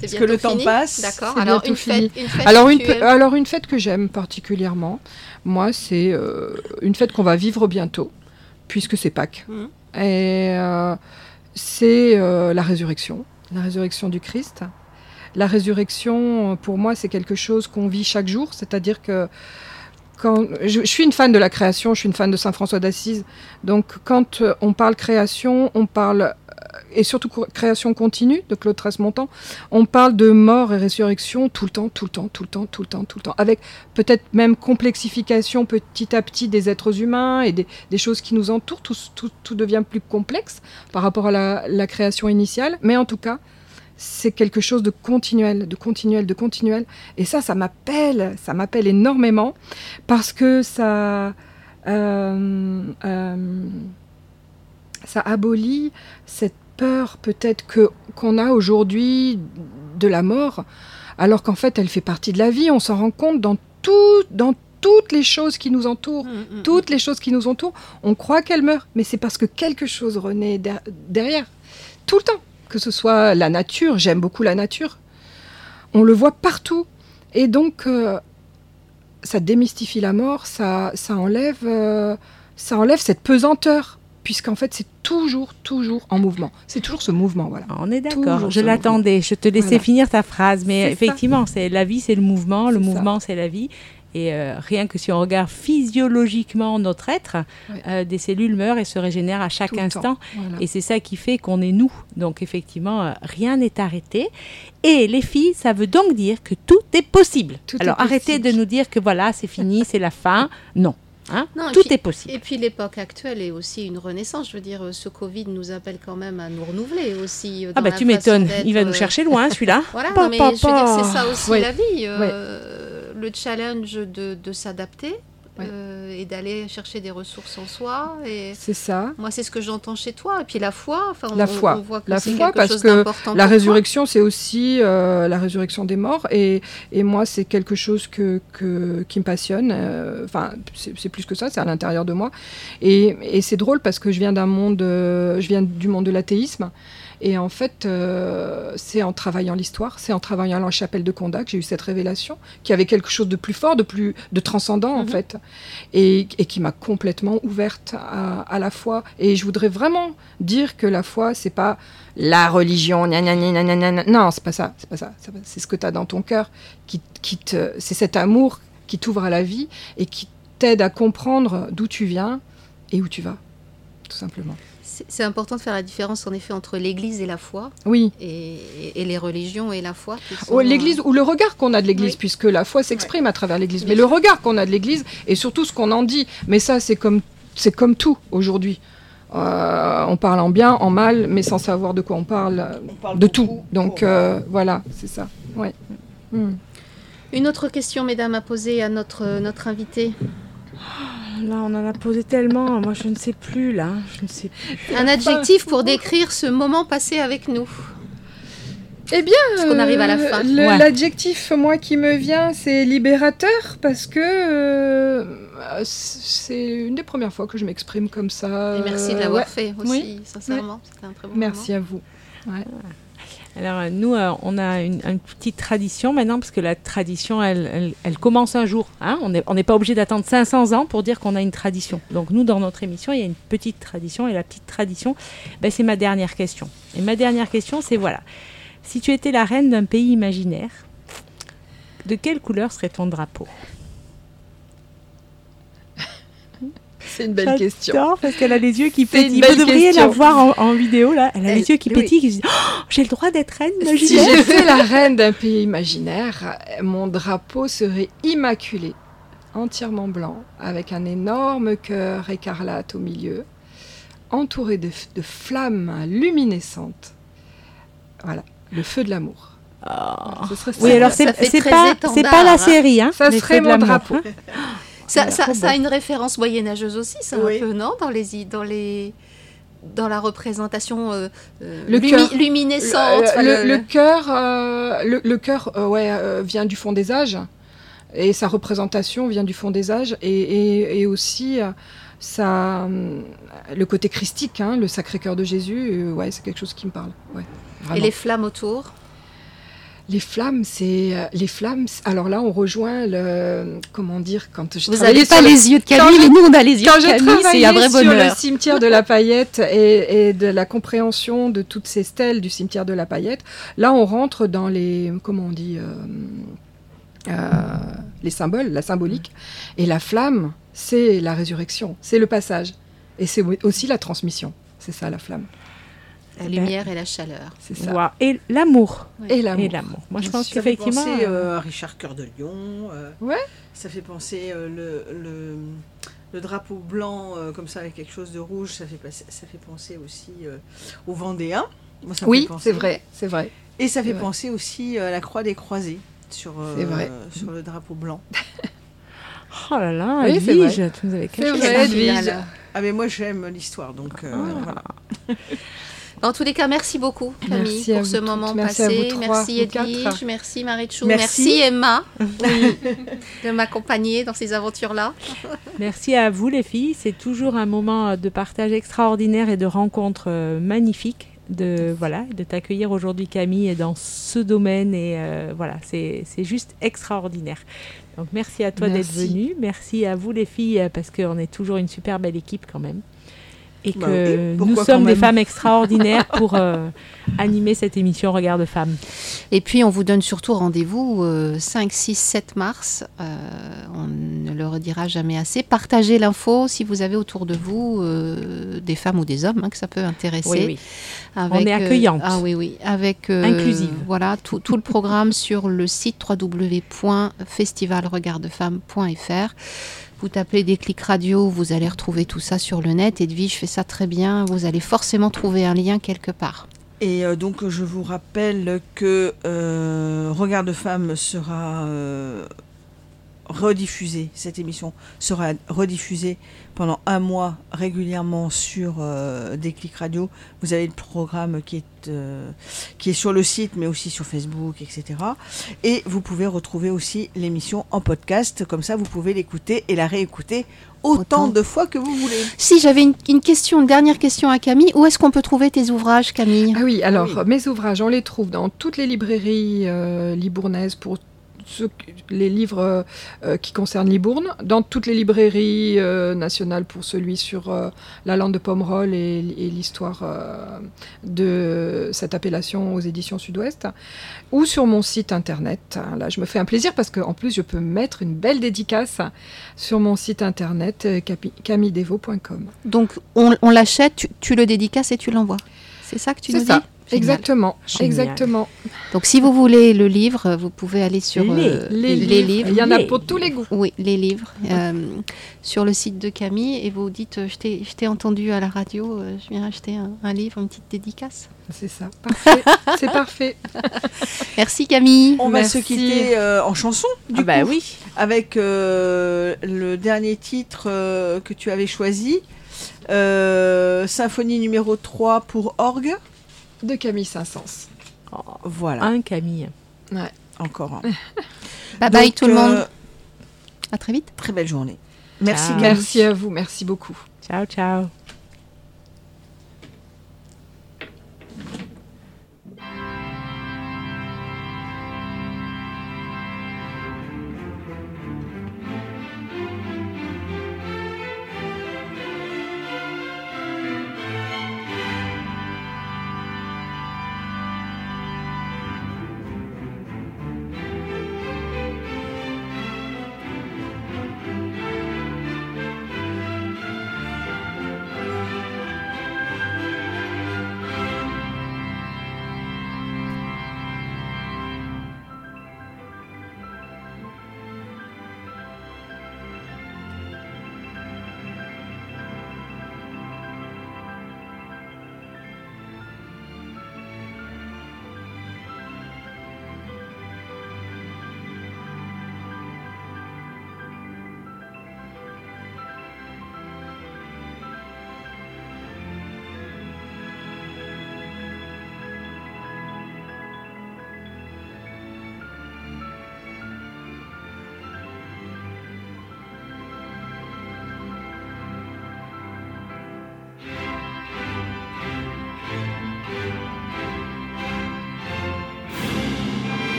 C'est que le temps passe, D'accord. Alors une fête, une fête. Alors que une, tu alors une fête que j'aime particulièrement, moi, c'est euh, une fête qu'on va vivre bientôt, puisque c'est Pâques. Mhm. Et euh, c'est euh, la résurrection, la résurrection du Christ. La résurrection, pour moi, c'est quelque chose qu'on vit chaque jour, c'est-à-dire que quand je, je suis une fan de la création, je suis une fan de Saint François d'Assise. Donc, quand on parle création, on parle et surtout création continue de Claude Tresse-Montant, on parle de mort et résurrection tout le temps, tout le temps, tout le temps, tout le temps, tout le temps, avec peut-être même complexification petit à petit des êtres humains et des, choses qui nous entourent. Tout, tout, tout devient plus complexe par rapport à la, la création initiale, mais en tout cas, c'est quelque chose de continuel, de continuel, de continuel. Et ça, ça m'appelle, ça m'appelle énormément parce que ça, euh, euh, ça abolit cette peur peut-être que qu'on a aujourd'hui de la mort, alors qu'en fait, elle fait partie de la vie. On s'en rend compte dans tout, dans toutes les choses qui nous entourent. Mm, mm, Toutes les choses qui nous entourent, on croit qu'elle meurt, mais c'est parce que quelque chose renaît der- derrière. Tout le temps. Que ce soit la nature, j'aime beaucoup la nature. On le voit partout. Et donc, euh, ça démystifie la mort, ça, ça, enlève, euh, ça enlève cette pesanteur. Puisqu'en fait, c'est toujours, toujours en mouvement. C'est toujours ce mouvement, voilà. On est d'accord. Je l'attendais. Je te laissais Voilà. finir ta phrase, mais effectivement, c'est la vie, c'est le mouvement. Le mouvement, c'est la vie. Et euh, rien que si on regarde physiologiquement notre être, euh, des cellules meurent et se régénèrent à chaque Tout instant. voilà. Et c'est ça qui fait qu'on est nous. Donc effectivement, euh, rien n'est arrêté. Et les filles, ça veut donc dire que tout est possible. Tout est Alors arrêtez de nous dire que voilà, c'est fini, c'est la fin. Non. Hein Non, tout puis- est possible. Et puis l'époque actuelle est aussi une renaissance. Je veux dire, ce Covid nous appelle quand même à nous renouveler aussi. euh, Ah bah la tu m'étonnes. Il va nous euh, chercher loin celui-là. Voilà, Pa, non, mais pa, je veux dire, pa. c'est ça aussi Ouais. la vie. euh, Le challenge de, de s'adapter Ouais. euh, et d'aller chercher des ressources en soi. Et C'est ça. moi, c'est ce que j'entends chez toi. Et puis la foi. Enfin, on, La on- foi. on voit que La c'est foi, quelque parce chose que La résurrection, c'est aussi euh, la résurrection des morts. Et, et moi, c'est quelque chose que, que- qui me passionne. Euh, Enfin, c'est c'est plus que ça, c'est à l'intérieur de moi. Et, et c'est drôle parce que je viens d'un monde, je viens du monde de l'athéisme. Et en fait, euh, c'est en travaillant l'histoire, c'est en travaillant la chapelle de Condat que j'ai eu cette révélation, qui avait quelque chose de plus fort, de plus de transcendant en Mhm. fait, et, et qui m'a complètement ouverte à, à la foi. Et je voudrais vraiment dire que la foi, c'est pas la religion, gna gna gna non, c'est pas ça, c'est pas ça. C'est ce que tu as dans ton cœur, qui, qui c'est cet amour qui t'ouvre à la vie et qui t'aide à comprendre d'où tu viens et où tu vas, tout simplement. C'est important de faire la différence en effet entre l'Église et la foi, Oui. et, et les religions et la foi. Oh, L'Église ou le regard qu'on a de l'Église, Oui. puisque la foi s'exprime à travers l'Église, mais le regard qu'on a de l'Église et surtout ce qu'on en dit. Mais ça, c'est comme c'est comme tout aujourd'hui. Euh, on parle en bien, en mal, mais sans savoir de quoi on parle, On parle de tout. Donc pour- euh, voilà, c'est ça. Ouais. Une autre question, mesdames, à poser à notre, notre invité. Là, on en a posé tellement. Moi, je ne sais plus là. Je ne sais plus. Un adjectif pour décrire ce moment passé avec nous. Eh bien, Parce qu'on arrive à la fin. le- Ouais. l'adjectif moi qui me vient, c'est libérateur parce que euh, c'est une des premières fois que je m'exprime comme ça. Et merci de Euh, l'avoir ouais. fait aussi, Oui. sincèrement. C'était un très bon Merci à vous. Alors euh, nous, euh, on a une, petite tradition maintenant, parce que la tradition, elle, elle, commence un jour. hein. on n'est on n'est pas obligé d'attendre 500 ans pour dire qu'on a une tradition. Donc nous, dans notre émission, il y a une petite tradition, et la petite tradition, ben, c'est ma dernière question. Et ma dernière question, c'est voilà, si tu étais la reine d'un pays imaginaire, de quelle couleur serait ton drapeau? C'est une belle question. J'adore, parce qu'elle a les yeux qui pétillent. Vous devriez la voir en, en vidéo, là. Elle a Elle- les yeux qui oui. pétillent, Oh, j'ai le droit d'être reine Si imaginaire j'étais la reine d'un pays imaginaire, mon drapeau serait immaculé, entièrement blanc, avec un énorme cœur écarlate au milieu, entouré de, de flammes luminescentes. Voilà, le feu de l'amour. Ce serait ça. Oui, alors c'est pas, pas la hein. série, hein. Ça mais serait mon drapeau. hein. Ça, Ouais, ça, a une référence moyenâgeuse aussi, ça, Oui. un peu, non dans les, i- dans les dans la représentation euh, euh, Le lumi- cœur. luminescente. Le- le, le- le cœur, euh, le, le cœur, euh, ouais, euh, vient du fond des âges, et sa représentation vient du fond des âges, et, et- et aussi euh, ça, le côté christique, hein, le Sacré-Cœur de Jésus, euh, ouais, c'est quelque chose qui me parle. Ouais, Et les flammes autour. Les flammes, c'est euh, les flammes. Alors là, on rejoint le, comment dire, quand je Vous n'avez pas le- les yeux de Camille, mais nous on a les yeux quand de Camille, c'est un vrai travaillais sur le bonheur. cimetière de la Paillette et, et de la compréhension de toutes ces stèles du cimetière de la Paillette, là on rentre dans les, comment on dit, euh, euh, les symboles, la symbolique. Et la flamme, c'est la résurrection, c'est le passage. Et c'est aussi la transmission. C'est ça la flamme, La lumière et la chaleur. c'est ça. Et l'amour. Et l'amour. Et l'amour. Moi, je pense sûr. Ça fait qu'effectivement. penser euh, euh, à Richard Cœur de Lion. euh, Ouais. Ça fait penser euh, le, le, le drapeau blanc euh, comme ça avec quelque chose de rouge. Ça fait, ça fait penser aussi euh, aux Vendéens. Moi, ça Oui, c'est vrai, c'est vrai. Et ça fait C'est vrai. penser aussi à la croix des croisés sur, euh, C'est vrai. sur le drapeau blanc. Oh là là, Oui, c'est Edwige, tu nous avais C'est caché vrai, ça. Edwige. Ah mais moi j'aime l'histoire donc euh, Ah. voilà. En tous les cas, merci beaucoup Camille Merci pour ce toutes. moment Merci à passé. vous trois, merci. Edwige, merci Marichou, Merci. merci Emma de m'accompagner dans ces aventures-là. Merci à vous les filles. C'est toujours un moment euh, de partage extraordinaire et de rencontre euh, magnifique. De voilà, de t'accueillir aujourd'hui Camille dans ce domaine et euh, voilà, c'est c'est juste extraordinaire. Donc merci à toi d'être venue. Merci à vous les filles parce qu'on est toujours une super belle équipe quand même. Et Bah que oui, nous sommes des femmes extraordinaires pour euh, animer cette émission Regard de femmes. Et puis, on vous donne surtout rendez-vous euh, 5, 6, 7 mars. Euh, on ne le redira jamais assez. Partagez l'info si vous avez autour de vous euh, des femmes ou des hommes hein, que ça peut intéresser. Oui, oui. Avec, est euh, accueillante. ah oui, oui. Avec euh, Inclusive. Voilà, tout, tout le programme sur le site www.festivalregardefemmes.fr. Vous tapez des clics radio, vous allez retrouver tout ça sur le net. Edwige fait ça très bien. Vous allez forcément trouver un lien quelque part. Et euh, donc, je vous rappelle que euh, Regard de femme sera euh, rediffusée, cette émission sera rediffusée pendant un mois régulièrement sur euh, Déclic Radio. Vous avez le programme qui est, euh, qui est sur le site, mais aussi sur Facebook, etc. Et vous pouvez retrouver aussi l'émission en podcast. Comme ça, vous pouvez l'écouter et la réécouter autant, Autant. de fois que vous voulez. Si j'avais une, une question, une dernière question à Camille, où est-ce qu'on peut trouver tes ouvrages, Camille? Ah oui, alors Oui. mes ouvrages, on les trouve dans toutes les librairies euh, libournaises pour ceux- les livres euh, euh, qui concernent Libourne, dans toutes les librairies euh, nationales pour celui sur la lande de Pomerol et, et l'histoire de cette appellation aux éditions Sud-Ouest, ou sur mon site internet. Là, je me fais un plaisir parce qu'en plus, je peux mettre une belle dédicace sur mon site internet camilledevo.com. Donc, on, on l'achète, tu, tu le dédicaces et tu l'envoies. C'est ça que tu nous ça. dis? Génial. Exactement, Génial. exactement. Donc, si vous voulez le livre, vous pouvez aller sur Les- euh, Les, les livres, livres. il y en a Les pour tous les goûts. Oui, les livres. euh, sur le site de Camille et vous dites euh, Je t'ai je t'ai entendu à la radio, je viens acheter un, un livre, une petite dédicace. C'est ça, parfait. c'est parfait. Merci Camille. On va se quitter euh, en chanson, du Ah bah coup. oui. avec euh, le dernier titre euh, que tu avais choisi, euh, Symphonie numéro 3 pour orgue. De Camille Saint-Saëns. Voilà, Un Camille. encore un. Bye bye tout le monde. euh, À très vite. très belle journée. Merci Ciao. Merci à vous, merci beaucoup. Ciao, ciao.